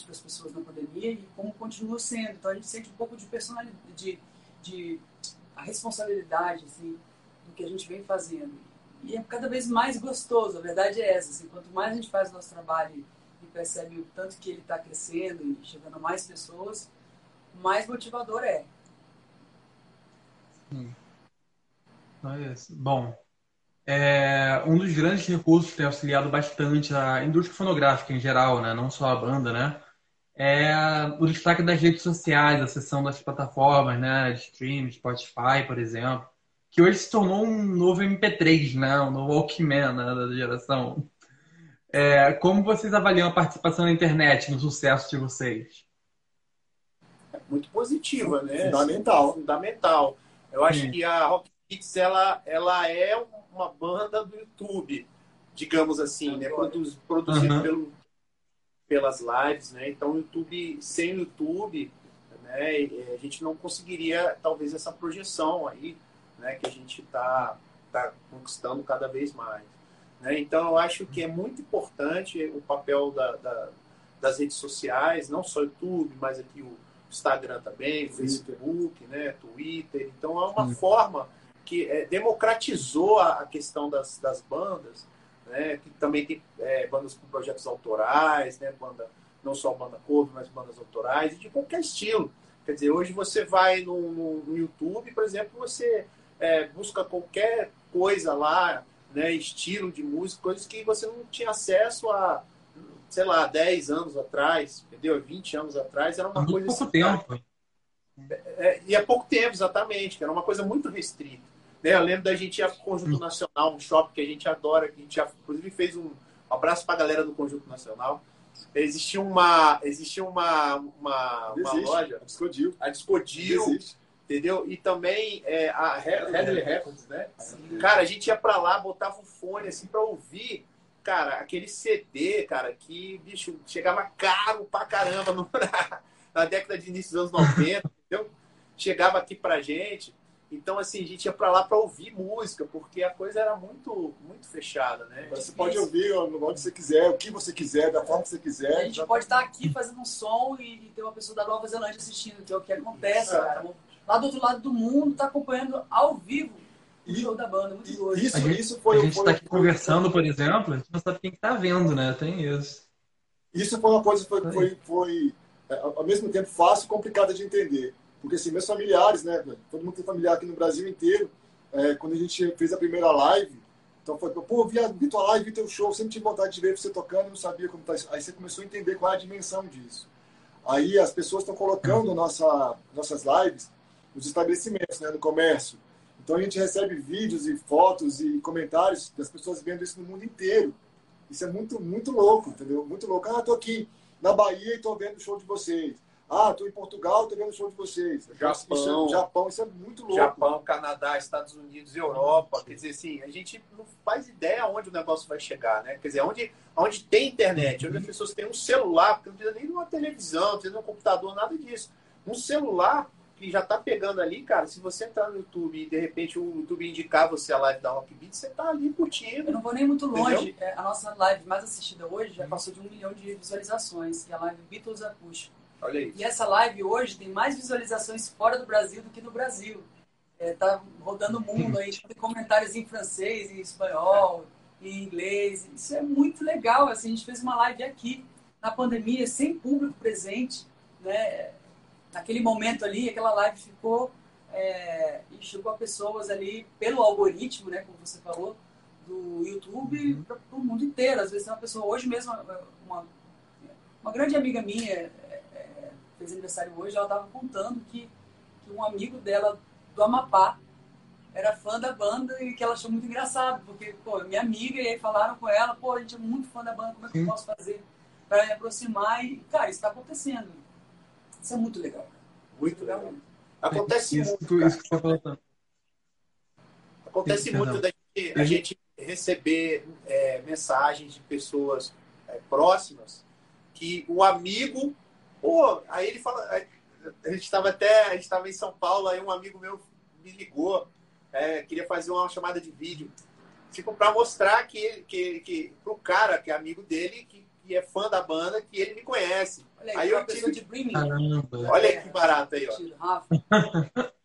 para as pessoas na pandemia e como continua sendo. Então a gente sente um pouco de personalidade, de, de a responsabilidade, assim, do que a gente vem fazendo. E é cada vez mais gostoso, a verdade é essa. Assim, quanto mais a gente faz o nosso trabalho e percebe o tanto que ele está crescendo e chegando a mais pessoas, mais motivador é. Então é. Bom, é, um dos grandes recursos que tem auxiliado bastante a indústria fonográfica em geral, né? Não só a banda, né? É o destaque das redes sociais, a seção das plataformas, né? De streaming, Spotify, por exemplo, que hoje se tornou um novo MP3, né? Um novo Walkman, né? Da geração. É, como vocês avaliam a participação na internet no sucesso de vocês? Muito positiva, né? Fundamental. Fundamental. Eu acho Sim. que a Rock Kids, ela, ela é uma banda do YouTube, digamos assim, né? Produz, produzido Uhum. pelo, pelas lives, né? Então, YouTube, sem o YouTube, né? E a gente não conseguiria, talvez, essa projeção aí, né? Que a gente está tá conquistando cada vez mais. Né? Então, eu acho que é muito importante o papel da, da, das redes sociais, não só o YouTube, mas aqui o Instagram também, o Facebook, né? Twitter. Então, é uma forma que é, democratizou a, a, questão das, das bandas, né? Que também tem é, bandas com projetos autorais, né? Banda, não só banda cover, mas bandas autorais, de qualquer estilo. Quer dizer, hoje você vai no, no, no YouTube, por exemplo, você é, busca qualquer coisa lá, né, estilo de música, coisas que você não tinha acesso a, sei lá, 10 anos atrás, entendeu? 20 anos atrás, era uma muito coisa... pouco assim, tempo. É, é, e há pouco tempo, exatamente, era uma coisa muito restrita. Né? Eu lembro da gente ir ao Conjunto Nacional, um shopping que a gente adora, que a gente já, inclusive fez um, um abraço para a galera do Conjunto Nacional. Existia uma, existia uma, uma, uma loja, a Discodil, a Discodil entendeu? E também é, a Headley Records, né? Cara, a gente ia para lá, botava o fone assim para ouvir, cara, aquele CD, cara, que, bicho, chegava caro pra caramba no, na, na década de início dos anos 90, entendeu? Chegava aqui pra gente. Então, assim, a gente ia para lá para ouvir música, porque a coisa era muito, muito fechada, né? Você pode ouvir onde você quiser, o que você quiser, da forma que você quiser. A gente pode estar aqui fazendo um som e ter uma pessoa da Nova Zelândia assistindo, que é o que acontece, é. cara. Lá do outro lado do mundo, está acompanhando ao vivo o show da banda, muito doido. Isso, a gente, isso foi, a gente está aqui conversando, por exemplo, a gente não sabe quem está vendo, né? Tem isso. Isso foi uma coisa que foi, foi, foi, é, ao mesmo tempo fácil e complicada de entender. Porque assim, meus familiares, né? Todo mundo tem familiar aqui no Brasil inteiro. É, quando a gente fez a primeira live, então foi, pô, vi, vi tua live, vi teu show, sempre tive vontade de ver você tocando, não sabia como tá isso. Aí você começou a entender qual é a dimensão disso. Aí as pessoas estão colocando nossa, nossas lives nos estabelecimentos, né, no comércio. Então a gente recebe vídeos e fotos e comentários das pessoas vendo isso no mundo inteiro. Isso é muito, muito louco, entendeu? Muito louco. Ah, tô aqui na Bahia e tô vendo o show de vocês. Ah, tô em Portugal, tô vendo o show de vocês. Japão, isso é, Japão, isso é muito louco. Japão, Canadá, Estados Unidos, Europa. Quer dizer, assim, a gente não faz ideia onde o negócio vai chegar, né? Quer dizer, onde, onde tem internet, onde as pessoas têm um celular, porque não precisa nem de uma televisão, não precisa de um computador, nada disso. Um celular que já tá pegando ali, cara, se você entrar no YouTube e de repente o YouTube indicar você a live da Rock Beat, você tá ali curtindo. Eu não vou nem muito longe. É, a nossa live mais assistida hoje já passou de um milhão de visualizações, que é a live Beatles Acústico. Olha isso. E essa live hoje tem mais visualizações fora do Brasil do que no Brasil. É, tá rodando o mundo aí, tem comentários em francês, em espanhol, em inglês. Isso é muito legal. Assim, a gente fez uma live aqui, na pandemia, sem público presente, né? naquele momento ali, aquela live ficou é, e chegou a pessoas ali pelo algoritmo, né, como você falou, do YouTube uhum. para o mundo inteiro. Às vezes uma pessoa, hoje mesmo, uma, uma grande amiga minha fez aniversário hoje, ela estava contando que, que um amigo dela do Amapá era fã da banda e que ela achou muito engraçado, porque, pô, é minha amiga, e aí falaram com ela, pô, a gente é muito fã da banda, como é que eu posso fazer para me aproximar? E, cara, isso está acontecendo. Isso é muito legal. Muito legal. Acontece isso, muito. Isso que você falou. Acontece muito da gente, a gente receber é, mensagens de pessoas é, próximas que o amigo, pô, aí ele fala, a gente estava até, a gente estava em São Paulo, aí um amigo meu me ligou, é, queria fazer uma chamada de vídeo, tipo para mostrar que que que pro cara que é amigo dele que, que é fã da banda que ele me conhece. Olha aí, aí eu tive de Olha que barato aí, ó.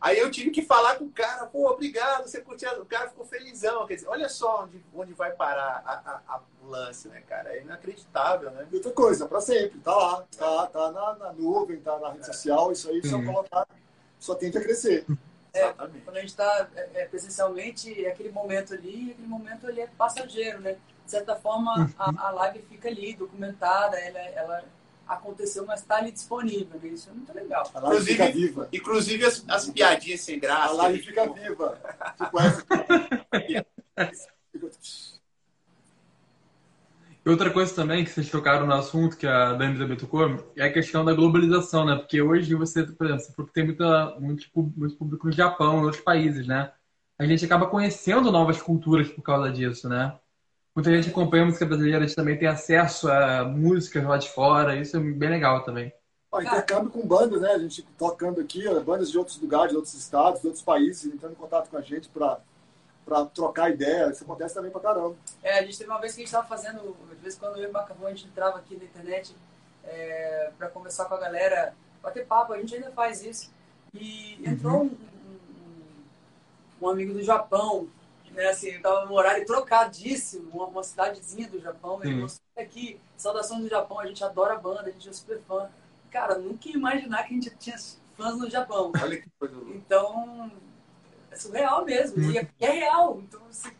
Aí eu tive que falar com o cara, pô, obrigado, você curtiu. O cara ficou felizão. Quer dizer, olha só onde, onde vai parar a, a, a lance, né, cara? É inacreditável, né? E outra coisa, para sempre, tá lá, tá, tá na, na nuvem, tá na rede é. social, isso aí só colocar, só tende a crescer. É, Exatamente. Quando a gente está é, é, presencialmente, é aquele momento ali, aquele momento ali é passageiro, né? De certa forma, a, uhum. a live fica ali, documentada, ela, ela aconteceu, mas está ali disponível. Né? Isso é muito legal. A live inclusive, fica viva. Inclusive as, as piadinhas sem graça. A live fica viva. E outra coisa também que vocês tocaram no assunto, que a Dani também tocou, é a questão da globalização, né? Porque hoje você, por exemplo, porque tem muita, muito, muito público no Japão, em outros países, né? A gente acaba conhecendo novas culturas por causa disso, né? Muita gente acompanha a música brasileira, a gente também tem acesso a músicas lá de fora, isso é bem legal também. Ó, intercâmbio com bandas, né? A gente tocando aqui, bandas de outros lugares, de outros estados, de outros países, entrando em contato com a gente para para trocar ideia. Isso acontece também pra caramba. É, a gente teve uma vez que a gente estava fazendo, de vez em quando eu e o Macarrão, a gente entrava aqui na internet é, para conversar com a galera, bater papo, a gente ainda faz isso. E entrou um, um, um amigo do Japão, né, assim, tava no horário trocadíssimo, uma, uma cidadezinha do Japão, ele mostrou aqui, saudações do Japão, a gente adora a banda, a gente é super fã. Cara, nunca ia imaginar que a gente tinha fãs no Japão. Olha que coisa Então, é surreal mesmo. E é, é real. Então, assim,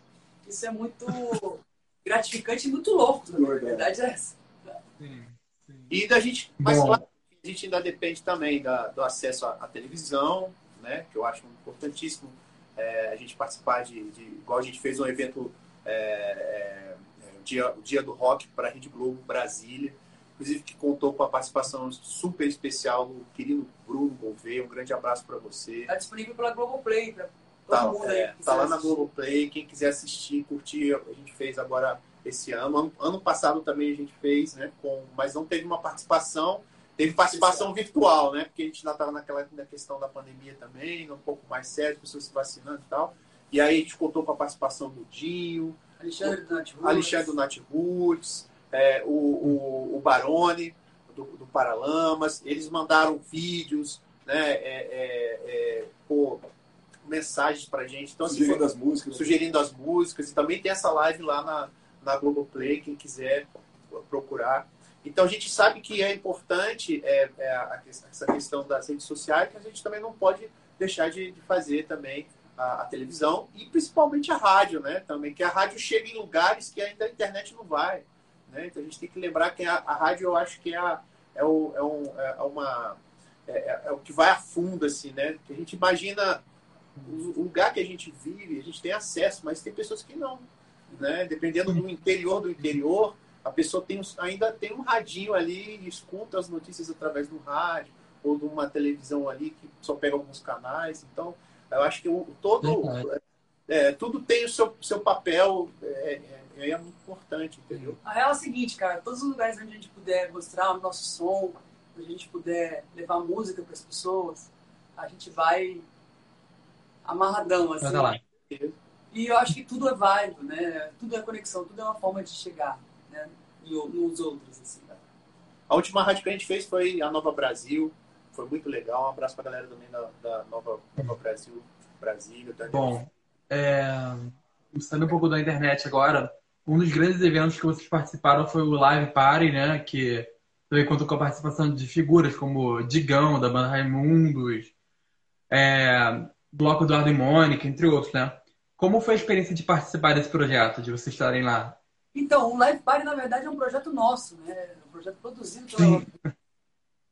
isso é muito gratificante e muito louco. Né? A verdade é essa. Sim, sim. E da gente, mas claro, a gente ainda depende também da, do acesso à, à, televisão, né? Que eu acho importantíssimo é, a gente participar de, de, igual a gente fez um evento é, é, o dia, o dia do rock para a Rede Globo Brasília inclusive que contou com a participação super especial do querido Bruno Gouveia. Um grande abraço para você. Está disponível pela Globoplay, para todo tá, mundo é, Tá lá assistir. na Globoplay. Quem quiser assistir, curtir, a gente fez agora esse ano. Ano, ano passado também a gente fez, né? Com, mas não teve uma participação. Teve participação virtual, né? Porque a gente ainda estava naquela na questão da pandemia também, um pouco mais sério, pessoas se vacinando e tal. E aí a gente contou com a participação do Dinho, Alexandre do Nath Alexandre do Nath Roots é, o, o, o, Barone, do, do, Paralamas, eles mandaram vídeos, né, é, é, é pô, mensagens pra gente. Então, assim, sugerindo as músicas. Sugerindo as músicas. E também tem essa live lá na, na Globoplay, quem quiser procurar. Então a gente sabe que é importante é, é a, essa questão das redes sociais, que a gente também não pode deixar de, de fazer também a, a, televisão e principalmente a rádio, né? Também que a rádio chega em lugares que ainda a internet não vai. Né? Então a gente tem que lembrar que a, a rádio, eu acho que é, a, é, o, é, um, é uma. É, é, é, o que vai a fundo, assim, né? Que a gente imagina o lugar que a gente vive, a gente tem acesso, mas tem pessoas que não. Né? Dependendo do interior do interior, a pessoa tem, ainda tem um radinho ali e escuta as notícias através do rádio ou de uma televisão ali que só pega alguns canais. Então, eu acho que o, todo. É, tudo tem o seu, seu papel. É, é aí é muito importante, entendeu? A real é a seguinte, cara, todos os lugares onde a gente puder mostrar o nosso som, onde a gente puder levar música para as pessoas, a gente vai amarradão, assim. Lá. E eu acho que tudo é válido, né? Tudo é conexão, tudo é uma forma de chegar, né? E nos outros, assim. A última rádio que a gente fez foi a Nova Brasil. Foi muito legal. Um abraço pra galera também da, da Nova, Nova Brasil, Brasília. Bom, é, saindo um pouco da internet agora, um dos grandes eventos que vocês participaram foi o Live Party, né? Que também contou com a participação de figuras como Digão, da banda Raimundos, é, Bloco Eduardo e Mônica, entre outros, né? Como foi a experiência de participar desse projeto, de vocês estarem lá? Então, o Live Party, na verdade, é um projeto nosso, né? É um projeto produzido pela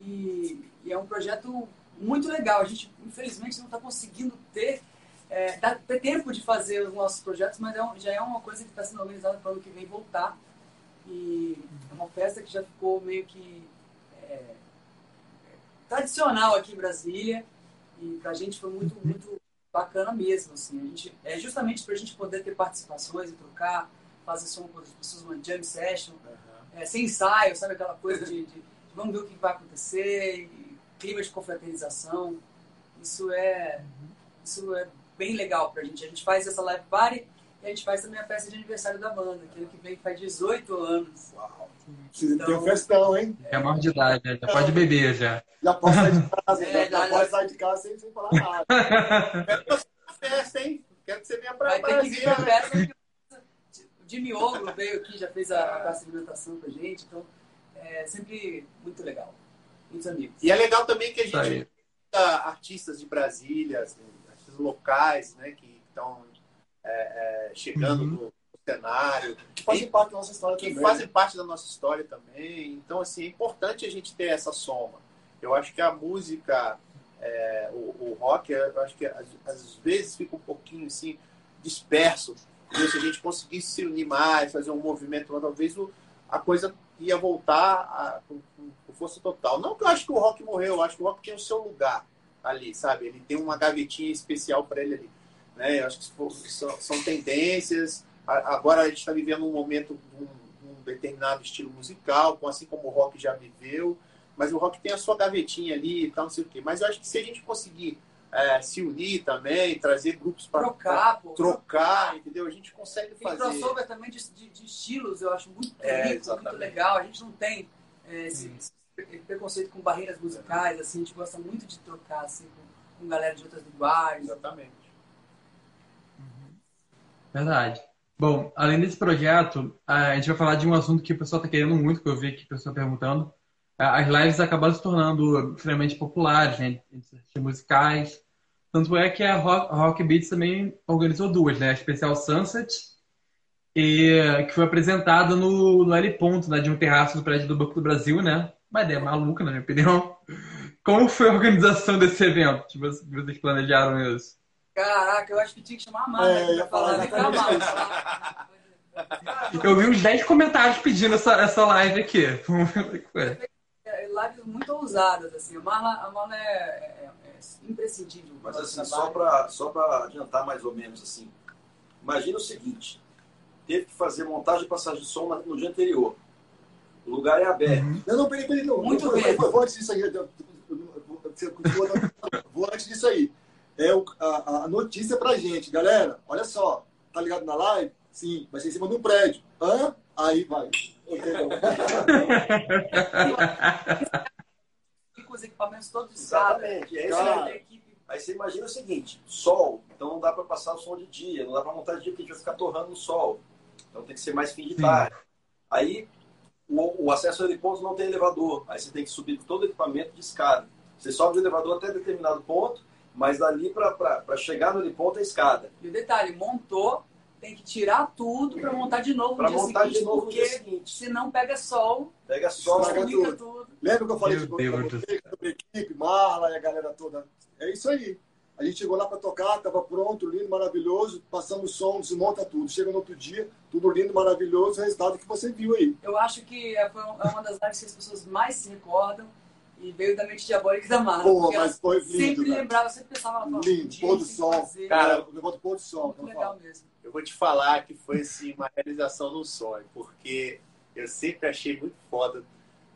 e, e, é um projeto muito legal. A gente, infelizmente, não está conseguindo ter é, dá ter tempo de fazer os nossos projetos, mas é um, já é uma coisa que está sendo organizada para o ano que vem voltar. E é uma festa que já ficou meio que é, tradicional aqui em Brasília. E para a gente foi muito, muito bacana mesmo. Assim. A gente, é justamente para a gente poder ter participações e trocar, fazer som com as pessoas, uma jam session, uhum. é, sem ensaio, sabe aquela coisa de, de, de, vamos ver o que vai acontecer, e clima de confraternização. Isso é, isso é bem legal pra gente. A gente faz essa live party e a gente faz também a festa de aniversário da banda, que ano que vem faz 18 anos. Uau! Então, tem um festão, hein? É maior de idade, né? já pode beber já. Já pode sair de casa, é, já, já, pode sair de casa sem, sem falar nada. Quero que você festa, hein? Quero que você venha pra Vai ter que vir a festa. O Jimmy Ogro veio aqui, já fez a, a festa de alimentação pra gente, então é sempre muito legal. Muitos amigos. E é legal também que a gente artistas de Brasília, assim, locais né, que estão é, é, chegando uhum. no, cenário. Que fazem parte da nossa história que também. fazem parte da nossa história também. Então, assim, é importante a gente ter essa soma. Eu acho que a música, é, o, o, rock, eu acho que às, às, vezes fica um pouquinho assim, disperso. Se a gente conseguisse se unir mais, fazer um movimento, talvez a coisa ia voltar a, com, com, força total. Não que eu acho que o rock morreu, eu acho que o rock tem o seu lugar ali, sabe? Ele tem uma gavetinha especial para ele ali. Né? Eu acho que são, são tendências. Agora a gente está vivendo um momento de um, um, determinado estilo musical, assim como o rock já viveu. mas o rock tem a sua gavetinha ali e tal, não sei o quê. Mas eu acho que se a gente conseguir é, se unir também, trazer grupos para trocar, pô, trocar, entendeu? A gente consegue Tem fazer. crossover também de, de, de estilos, eu acho muito É, rico, muito legal. A gente não tem é, esse, esse pre- preconceito com barreiras musicais, assim, a gente gosta muito de trocar assim, com, com galera de outras linguagens. Exatamente. Verdade. Bom, além desse projeto, a gente vai falar de um assunto que o pessoal está querendo muito, que eu vi aqui o pessoal perguntando. As lives acabaram se tornando extremamente populares, né? Musicais. Tanto é que a Rock, a Rock Beats também organizou duas, né? A especial Sunset, e, que foi apresentada no, no L Ponto, né? De um terraço do prédio do Banco do Brasil, né? Uma ideia maluca, na minha opinião. Como foi a organização desse evento? Tipo, vocês planejaram isso? Caraca, eu acho que tinha que chamar a Marta É, pra ia falar. Eu vi uns 10 comentários pedindo essa, essa live aqui. Vamos ver o que foi. Lives muito ousadas, assim. A Marla, a Marla é, é- é imprescindível. Mas assim, só para só pra adiantar mais ou menos assim. Imagina o seguinte: teve que fazer montagem e passagem de som no dia anterior. O lugar é aberto. Não, não, peraí, peraí. Não. Muito eu, bem. eu, eu vou antes disso aí. eu- vou antes disso aí. É o- a, a notícia pra gente. Galera, olha só. Tá ligado na live? Sim, vai ser em cima de um prédio. Hã? Aí vai. Entendeu? com os equipamentos todos de escada. Exatamente. É isso Cara. aí. Aí você imagina o seguinte: sol. Então não dá para passar o som de dia, não dá para montar de dia porque a gente vai ficar torrando no sol. Então tem que ser mais fim de Sim. tarde. Aí o, o acesso ao heliponto não tem elevador. Aí você tem que subir todo o equipamento de escada. Você sobe o elevador até determinado ponto, mas dali para chegar no heliponto é escada. E o detalhe, montou, tem que tirar tudo para montar de novo Para no dia montar seguinte, de novo no porque seguinte. se não pega sol, Pega sol, comunica tudo. tudo. Lembra que eu falei Meu de pra você, sobre equipe, Marla e a galera toda? É isso aí. A gente chegou lá para tocar, tava pronto, lindo, maravilhoso, passamos som, desmonta tudo. Chega no outro dia, tudo lindo, maravilhoso, o resultado que você viu aí. Eu acho que é foi é uma das lives que as pessoas mais se recordam e veio da mente diabólica da Marla. Porra, mas foi lindo, Sempre velho. lembrava, sempre pensava, Lindo, um pôr a do sol. fazer. Cara, o negócio do pôr do sol. muito legal mesmo. Eu vou te falar que foi assim, uma realização do sonho, porque eu sempre achei muito foda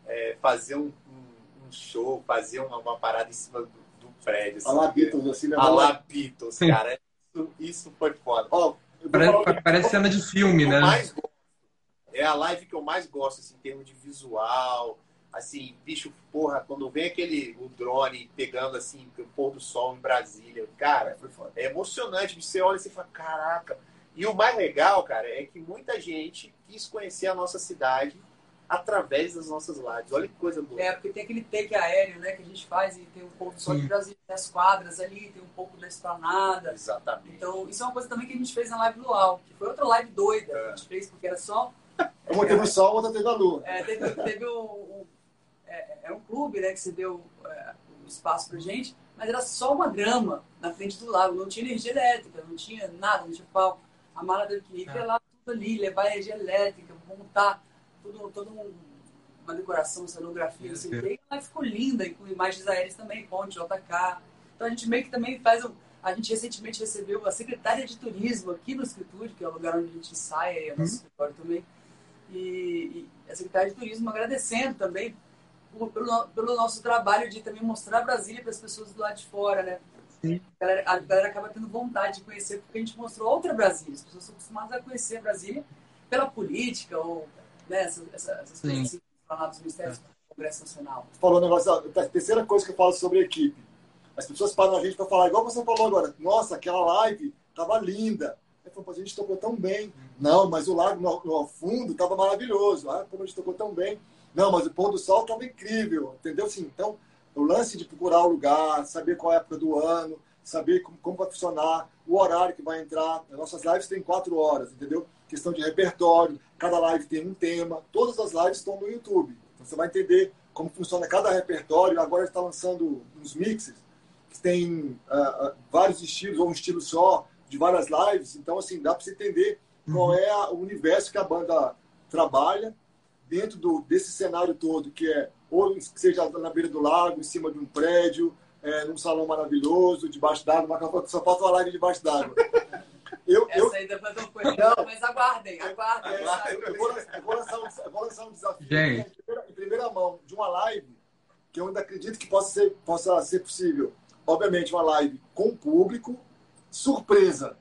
é, fazer um, um- um show, fazer uma, uma parada em cima do, do prédio. Assim, A lá Beatles, assim, né? A lá Beatles, Sim. cara. Isso, isso foi foda. Ó, Parece, parece cena de filme, né? mais gosto. É a live que eu mais gosto, assim, em termos de visual. Assim, bicho, porra, quando vem aquele o drone pegando assim, o pôr do sol em Brasília, cara, é emocionante. Você olha e você fala, caraca. E o mais legal, cara, é que muita gente quis conhecer a nossa cidade através das nossas lives. Olha que coisa boa. É, porque tem aquele take aéreo, né, que a gente faz e tem um pouco só de Sim. Brasil, tem as quadras ali, tem um pouco da esplanada. Exatamente. Então, isso é uma coisa também que a gente fez na live Luau, que foi outra live doida que a gente fez, porque era só. Uma teve o sol, outra teve a lua. É, teve teve o. o- é, é um clube, né, que você deu é, o espaço pra gente, mas era só uma grama na frente do lago, não tinha energia elétrica, não tinha nada, não tinha palco. A mala teve que ir É. lá tudo ali, levar energia elétrica, montar tudo, todo um- uma decoração, cenografia, não sei o. E ela ficou linda, e com imagens aéreas também, ponte, JK. Então a gente meio que também faz. um- A gente recentemente recebeu a secretária de turismo aqui no escritório, que é o lugar onde a gente ensaia, e é o nosso escritório também. E, e a secretária de turismo agradecendo também pelo, pelo nosso trabalho de também mostrar Brasília para as pessoas do lado de fora, né? Sim. A galera, a galera acaba tendo vontade de conhecer, porque a gente mostrou outra Brasília. As pessoas são acostumadas a conhecer Brasília pela política ou né, essas, essas, essas Sim. coisas lá dos ministérios do Congresso Nacional. falou um negócio, a terceira coisa que eu falo sobre a equipe. As pessoas param a gente para falar, igual você falou agora, nossa, aquela live tava linda. Eu falo, "Pô, a gente tocou tão bem. Não, mas o lago no, no fundo tava maravilhoso. Ah, como a gente tocou tão bem. Não, mas o pôr do sol tava incrível, entendeu? Assim, então, o lance de procurar o lugar, saber qual é a época do ano, saber como, como vai funcionar, o horário que vai entrar. As nossas lives têm quatro horas, entendeu? Questão de repertório, cada live tem um tema. Todas as lives estão no YouTube. Então, você vai entender como funciona cada repertório. Agora está lançando uns mixes que tem ah, vários estilos ou um estilo só de várias lives. Então, assim, dá para você entender qual é a- o universo que a banda trabalha dentro do, desse cenário todo, que é ou seja na beira do lago, em cima de um prédio, é, num salão maravilhoso, debaixo d'água, só falta uma live debaixo d'água. Eu, eu, Essa aí depois eu conheço, Não. mas aguardem, aguardem. é, eu, vou, lançar- eu vou lançar um, eu vou lançar um desafio Gente. em primeira, em primeira mão de uma live que eu ainda acredito que possa ser, possa ser possível. Obviamente, uma live com público, surpresa.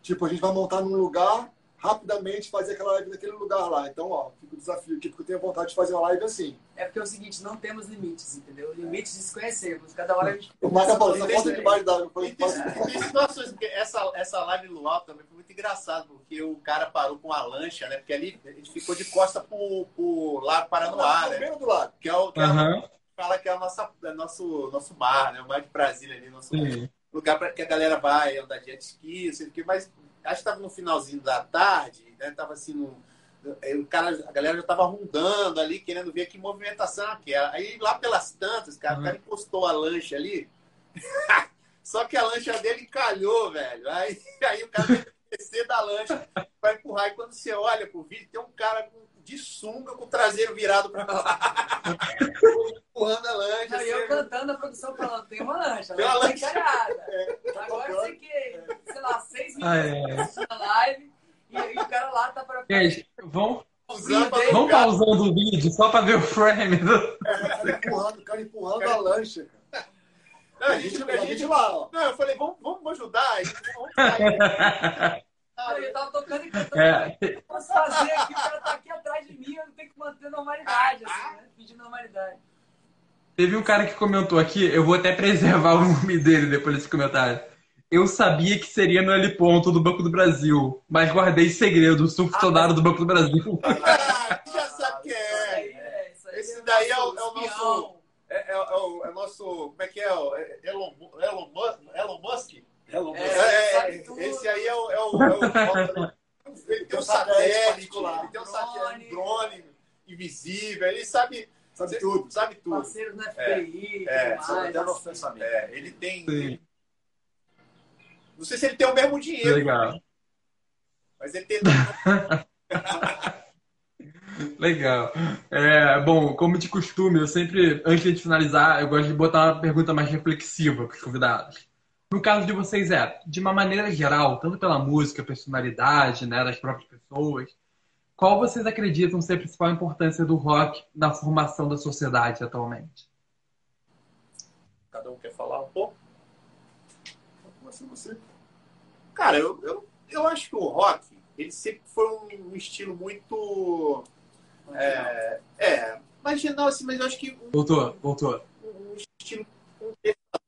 Tipo, a gente vai montar num lugar, rapidamente fazer aquela live naquele lugar lá. Então, ó, fica o desafio aqui, porque eu tenho vontade de fazer uma live assim. É porque é o seguinte, não temos limites, entendeu? Limites desconhecemos. Cada hora a gente. Marca falou, essa foto debaixo da. E tem, tem situações, porque essa, essa live no alto também foi muito engraçado, porque o cara parou com a lancha, né? Porque ali a gente ficou de costa pro, pro Lago Paranoá, né? do lado. Que é o que é o- fala que é o nosso, é nosso, nosso mar, né? O mar de Brasília ali, nosso Sim. lugar para que a galera vai andar de jet ski, não sei o quê, mas acho que estava no finalzinho da tarde, né? Tava assim no. aí O cara, a galera já tava rondando ali, querendo ver que movimentação aquela. Aí lá pelas tantas, cara, o cara encostou a lancha ali. Só que a lancha dele calhou, velho. Aí, aí o cara descer da lancha para empurrar. E quando você olha pro vídeo, tem um cara com- de sunga com o traseiro virado para lá. empurrando a lancha. Não, e eu assim, cantando a produção falando, tem uma lancha, Tem uma lancha. encalhada. tá Agora você que, sei lá, seis Ah, minutos é. assistindo a live e, e o cara lá tá para Gente, vamos, vamos pausando o vídeo só pra ver o frame. Do... O cara empurrando, o cara empurrando a lancha, cara. Não, A a gente, gente, a gente lá, ó. Não, eu falei, vamos, vamos ajudar. a gente- Vamos sair. Não, eu tava tocando e cantando. É, O que eu posso fazer aqui? O cara tá aqui atrás de mim, eu tenho que manter normalidade, assim, né? Pedir normalidade. teve um cara que comentou aqui, eu vou até preservar o nome dele depois desse comentário. Eu sabia que seria no L ponto do Banco do Brasil, mas guardei segredo, surf soldado do Banco do Brasil. Ah, já sabe que Isso é. aí, é, isso aí Esse é daí é o- é o nosso- É, é, é o, é o nosso. Como é que é? Elon, Elon, Musk? Elon Musk? Hello, É. É, é, esse aí é o. É o, é o ele tem um satélite, particular. ele tem um Drone. satélite, um drone invisível, ele sabe, Sabe tudo. sabe tudo. Parceiros no FBI, É, tudo Sabe mais. até assim. pensamento. É, ele tem. Sim, Não sei se ele tem o mesmo dinheiro, legal. mas ele tem. Legal. É, bom, como de costume, eu sempre, antes de finalizar, eu gosto de botar uma pergunta mais reflexiva para os convidados. No caso de vocês é, de uma maneira geral, tanto pela música, personalidade, né, das próprias pessoas, qual vocês acreditam ser a principal importância do rock na formação da sociedade atualmente? Cada um quer falar um pouco? Começa você. Cara, eu, eu, eu acho que o rock, ele sempre foi um, um estilo muito. É, é marginal, assim, mas eu acho que um, Voltou, voltou. um estilo contestador.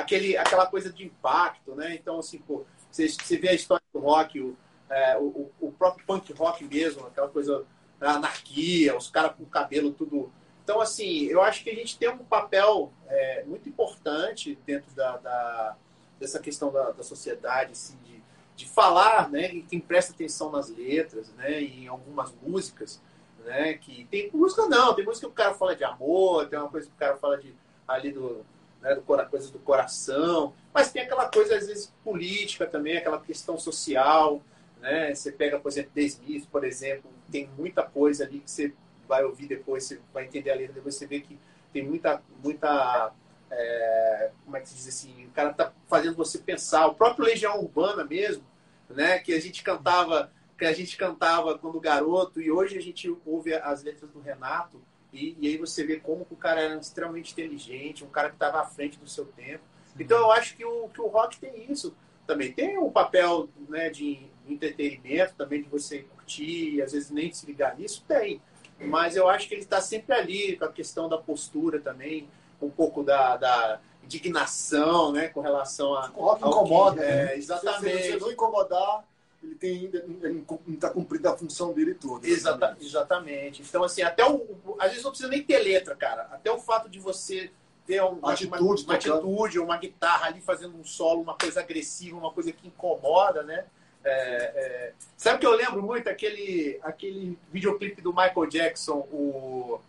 Aquele, aquela coisa de impacto, né? Então, assim, pô, você, você vê a história do rock, o, é, o, o próprio punk rock mesmo, aquela coisa da anarquia, os caras com o cabelo tudo. Então, assim, eu acho que a gente tem um papel é, muito importante dentro da, da- dessa questão da, da sociedade, assim, de, de falar, né? E quem presta atenção nas letras, né? E em algumas músicas, né? Que tem música não, tem música que o cara fala de amor, tem uma coisa que o cara fala de ali do, né, do coisa do coração, mas tem aquela coisa às vezes política também, aquela questão social, né? Você pega, por exemplo, The por exemplo, tem muita coisa ali que você vai ouvir depois, você vai entender a letra, depois você vê que tem muita, muita é, como é que se diz assim, o cara tá fazendo você pensar. O próprio Legião Urbana mesmo, né? Que a gente cantava, que a gente cantava quando garoto e hoje a gente ouve as letras do Renato e, e aí você vê como que o cara era extremamente inteligente, um cara que estava à frente do seu tempo. Então eu acho que o, que o rock tem isso também. Tem um papel né, de entretenimento também, de você curtir e às vezes nem se ligar nisso, tem. Mas eu acho que ele está sempre ali com a questão da postura também, um pouco da, da indignação né, com relação a. O rock ao incomoda. que- né? é, Se exatamente. você não incomodar, ele tem ainda não está cumprindo a função dele toda. Exata, exatamente. Então, assim, até o. Às vezes não precisa nem ter letra, cara. Até o fato de você ter um- uma, Atitude, uma, uma atitude, uma guitarra ali fazendo um solo, uma coisa agressiva, uma coisa que incomoda, né? É, é, Sabe o que eu lembro muito? Aquele, aquele videoclipe do Michael Jackson, o.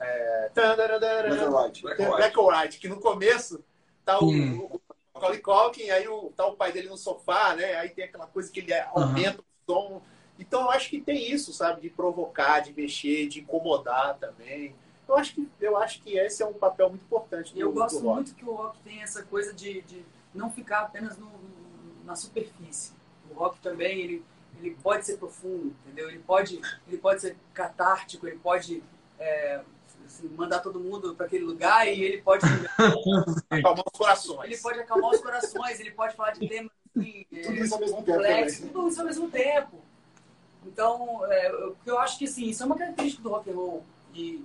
É... Black and White. Black White. Black or White, que no começo tá o, Hum. o Macaulay Culkin, aí o, tá o pai dele no sofá, né? Aí tem aquela coisa que ele aumenta o som. Então eu acho que tem isso, sabe? De provocar, de mexer, de incomodar também. Eu acho que, eu acho que esse é um papel muito importante do, E eu gosto do muito que o rock tem essa coisa de, de não ficar apenas no- no- na superfície. O rock também, ele, ele pode ser profundo, entendeu? Ele pode, ele pode ser catártico, ele pode é, assim, mandar todo mundo para aquele lugar e ele pode acalmar os corações. Ele pode acalmar os corações, ele pode falar de temas assim, tudo isso ao mesmo tempo. tudo isso ao mesmo tempo. Então, é, eu acho que assim, isso é uma característica do rock and roll e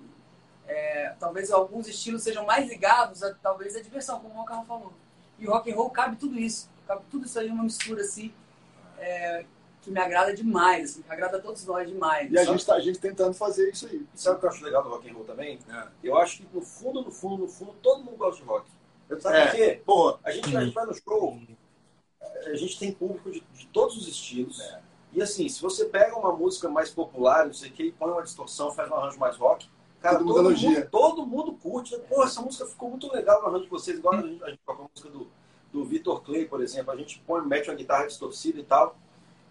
é, talvez alguns estilos sejam mais ligados a talvez a diversão, como o Macarrão falou. E o rock and roll cabe tudo isso, cabe tudo isso aí uma mistura assim. É, que me agrada demais, assim, que agrada a todos nós demais. E a gente, tá, a gente tentando fazer isso aí. Sabe o que eu acho legal do rock and roll também? É. Eu acho que no fundo, no fundo, no fundo, todo mundo gosta de rock. Sabe é. por quê? Pô, a gente, a gente vai no show, a gente tem público de, de todos os estilos. É. E assim, se você pega uma música mais popular, não sei o que, e põe uma distorção, faz um arranjo mais rock, cara, todo, todo, mundo, todo mundo curte. Pô, essa música ficou muito legal no arranjo de vocês. Igual a gente, a gente toca a música do, do Vitor Clay, por exemplo. A gente põe, mete uma guitarra distorcida e tal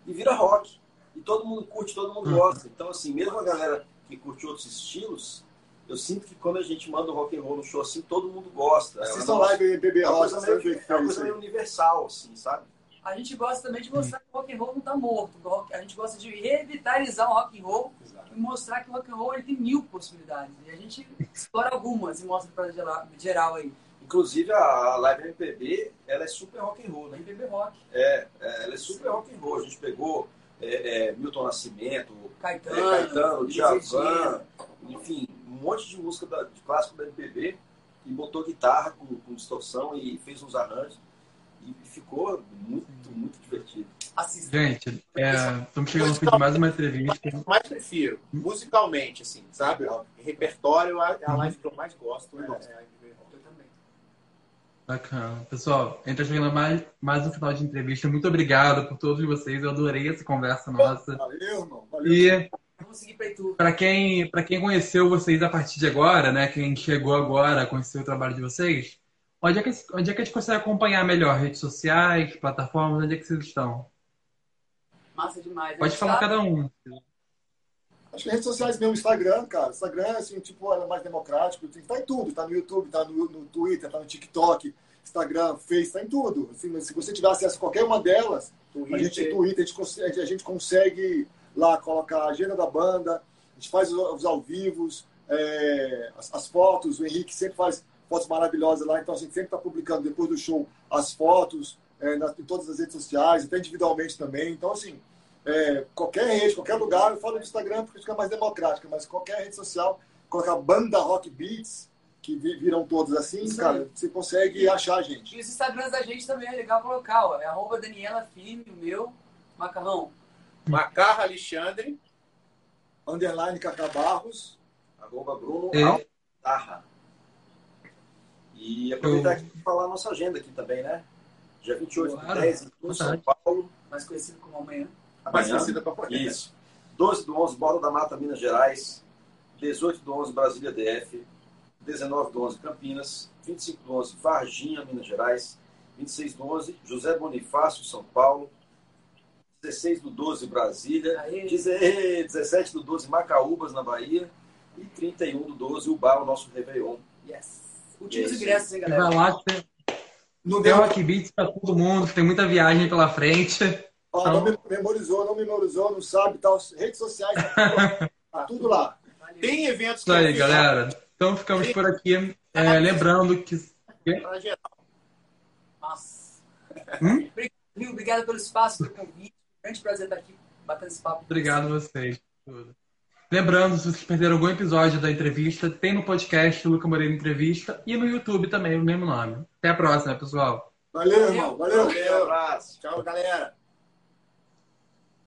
e vira rock. E todo mundo curte, todo mundo gosta. Então, assim, mesmo a galera que curte outros estilos, eu sinto que quando a gente manda o rock and roll no show assim, todo mundo gosta. Assistam é live Rock, é uma coisa meio, é uma coisa meio universal, assim, sabe? A gente gosta também de mostrar que o rock and roll não está morto. A gente gosta de revitalizar o rock and roll Exato. e mostrar que o rock and roll ele tem mil possibilidades. E a gente explora algumas e mostra para geral aí. Inclusive a Live MPB, ela é super rock and roll, né? MPB rock. É, é, ela é super rock and roll. A gente pegou é, é, Milton Nascimento, Caetano, é, Caetano Djavan, enfim, um monte de música da, de clássico da MPB e botou guitarra com, com distorção e fez uns arranjos e ficou muito, muito divertido. Assista. Gente, estamos chegando no fim de mais uma entrevista. mais prefiro, musicalmente, assim, sabe? Repertório, a, a live que eu mais gosto é, é Bacana. Pessoal, a gente está chegando mais, mais um final de entrevista. Muito obrigado por todos vocês. Eu adorei essa conversa nossa. Valeu, irmão. Valeu. E para quem, quem conheceu vocês a partir de agora, né? Quem chegou agora a conhecer o trabalho de vocês, onde é que, onde é que a gente consegue acompanhar melhor? Redes sociais, plataformas, onde é que vocês estão? Massa demais. Pode falar tá... cada um. Acho que redes sociais mesmo, Instagram, cara. Instagram, assim, tipo, é mais democrático. Tá em tudo. Tá no YouTube, tá no, no Twitter, tá no TikTok, Instagram, Face, tá em tudo. Assim, se você tiver acesso a qualquer uma delas, Twitter. a gente, Twitter, a gente, consegue, a gente consegue lá colocar a agenda da banda, a gente faz os, ao vivos, é, as, as, fotos, o Henrique sempre faz fotos maravilhosas lá, então a gente sempre está publicando depois do show as fotos é, nas, em todas as redes sociais, até individualmente também. Então, assim, é, qualquer rede, qualquer lugar, eu falo do Instagram porque fica mais democrática, mas qualquer rede social, colocar banda Rock Beats, que viram todos assim, Isso cara, aí. você consegue e, achar a gente. E os Instagrams da gente também é legal colocar, ó, é arroba Daniela Firme, o meu, Macarrão. Macarra Alexandre. Underline Cacá Barros. Arroba Bruno e... Altarra. E aproveitar aqui para falar a nossa agenda aqui também, né? Dia 28 claro. de 10 em São Paulo. Mais conhecido como amanhã. Mais conhecida para Isso. 12 do 11, Borda da Mata, Minas Gerais. 18 do 11, Brasília DF. 19 do 11, Campinas. 25 do 11, Varginha, Minas Gerais. 26 do 11, José Bonifácio, São Paulo. 16 do 12, Brasília. Aê. 17 do 12, Macaúbas, na Bahia. E 31 do 12, Ubá, o nosso Réveillon. Yes. Últimos ingressos, hein, galera? Vai lá, não deu Rock Beats para todo mundo, tem muita viagem pela frente. Ó, não memorizou, não memorizou, não sabe, tal. Redes sociais, tá tudo lá. Tem eventos que. Isso aí, galera. Então ficamos por aqui. É, lembrando que. Nossa. Hum? Obrigado pelo espaço, pelo convite. Grande prazer estar aqui batendo esse papo. Obrigado a vocês. Lembrando, se vocês perderam algum episódio da entrevista, tem no podcast Luca Moreira Entrevista e no YouTube também, o mesmo nome. Até a próxima, pessoal. Valeu, irmão. Valeu. Valeu. Um abraço. Tchau, galera.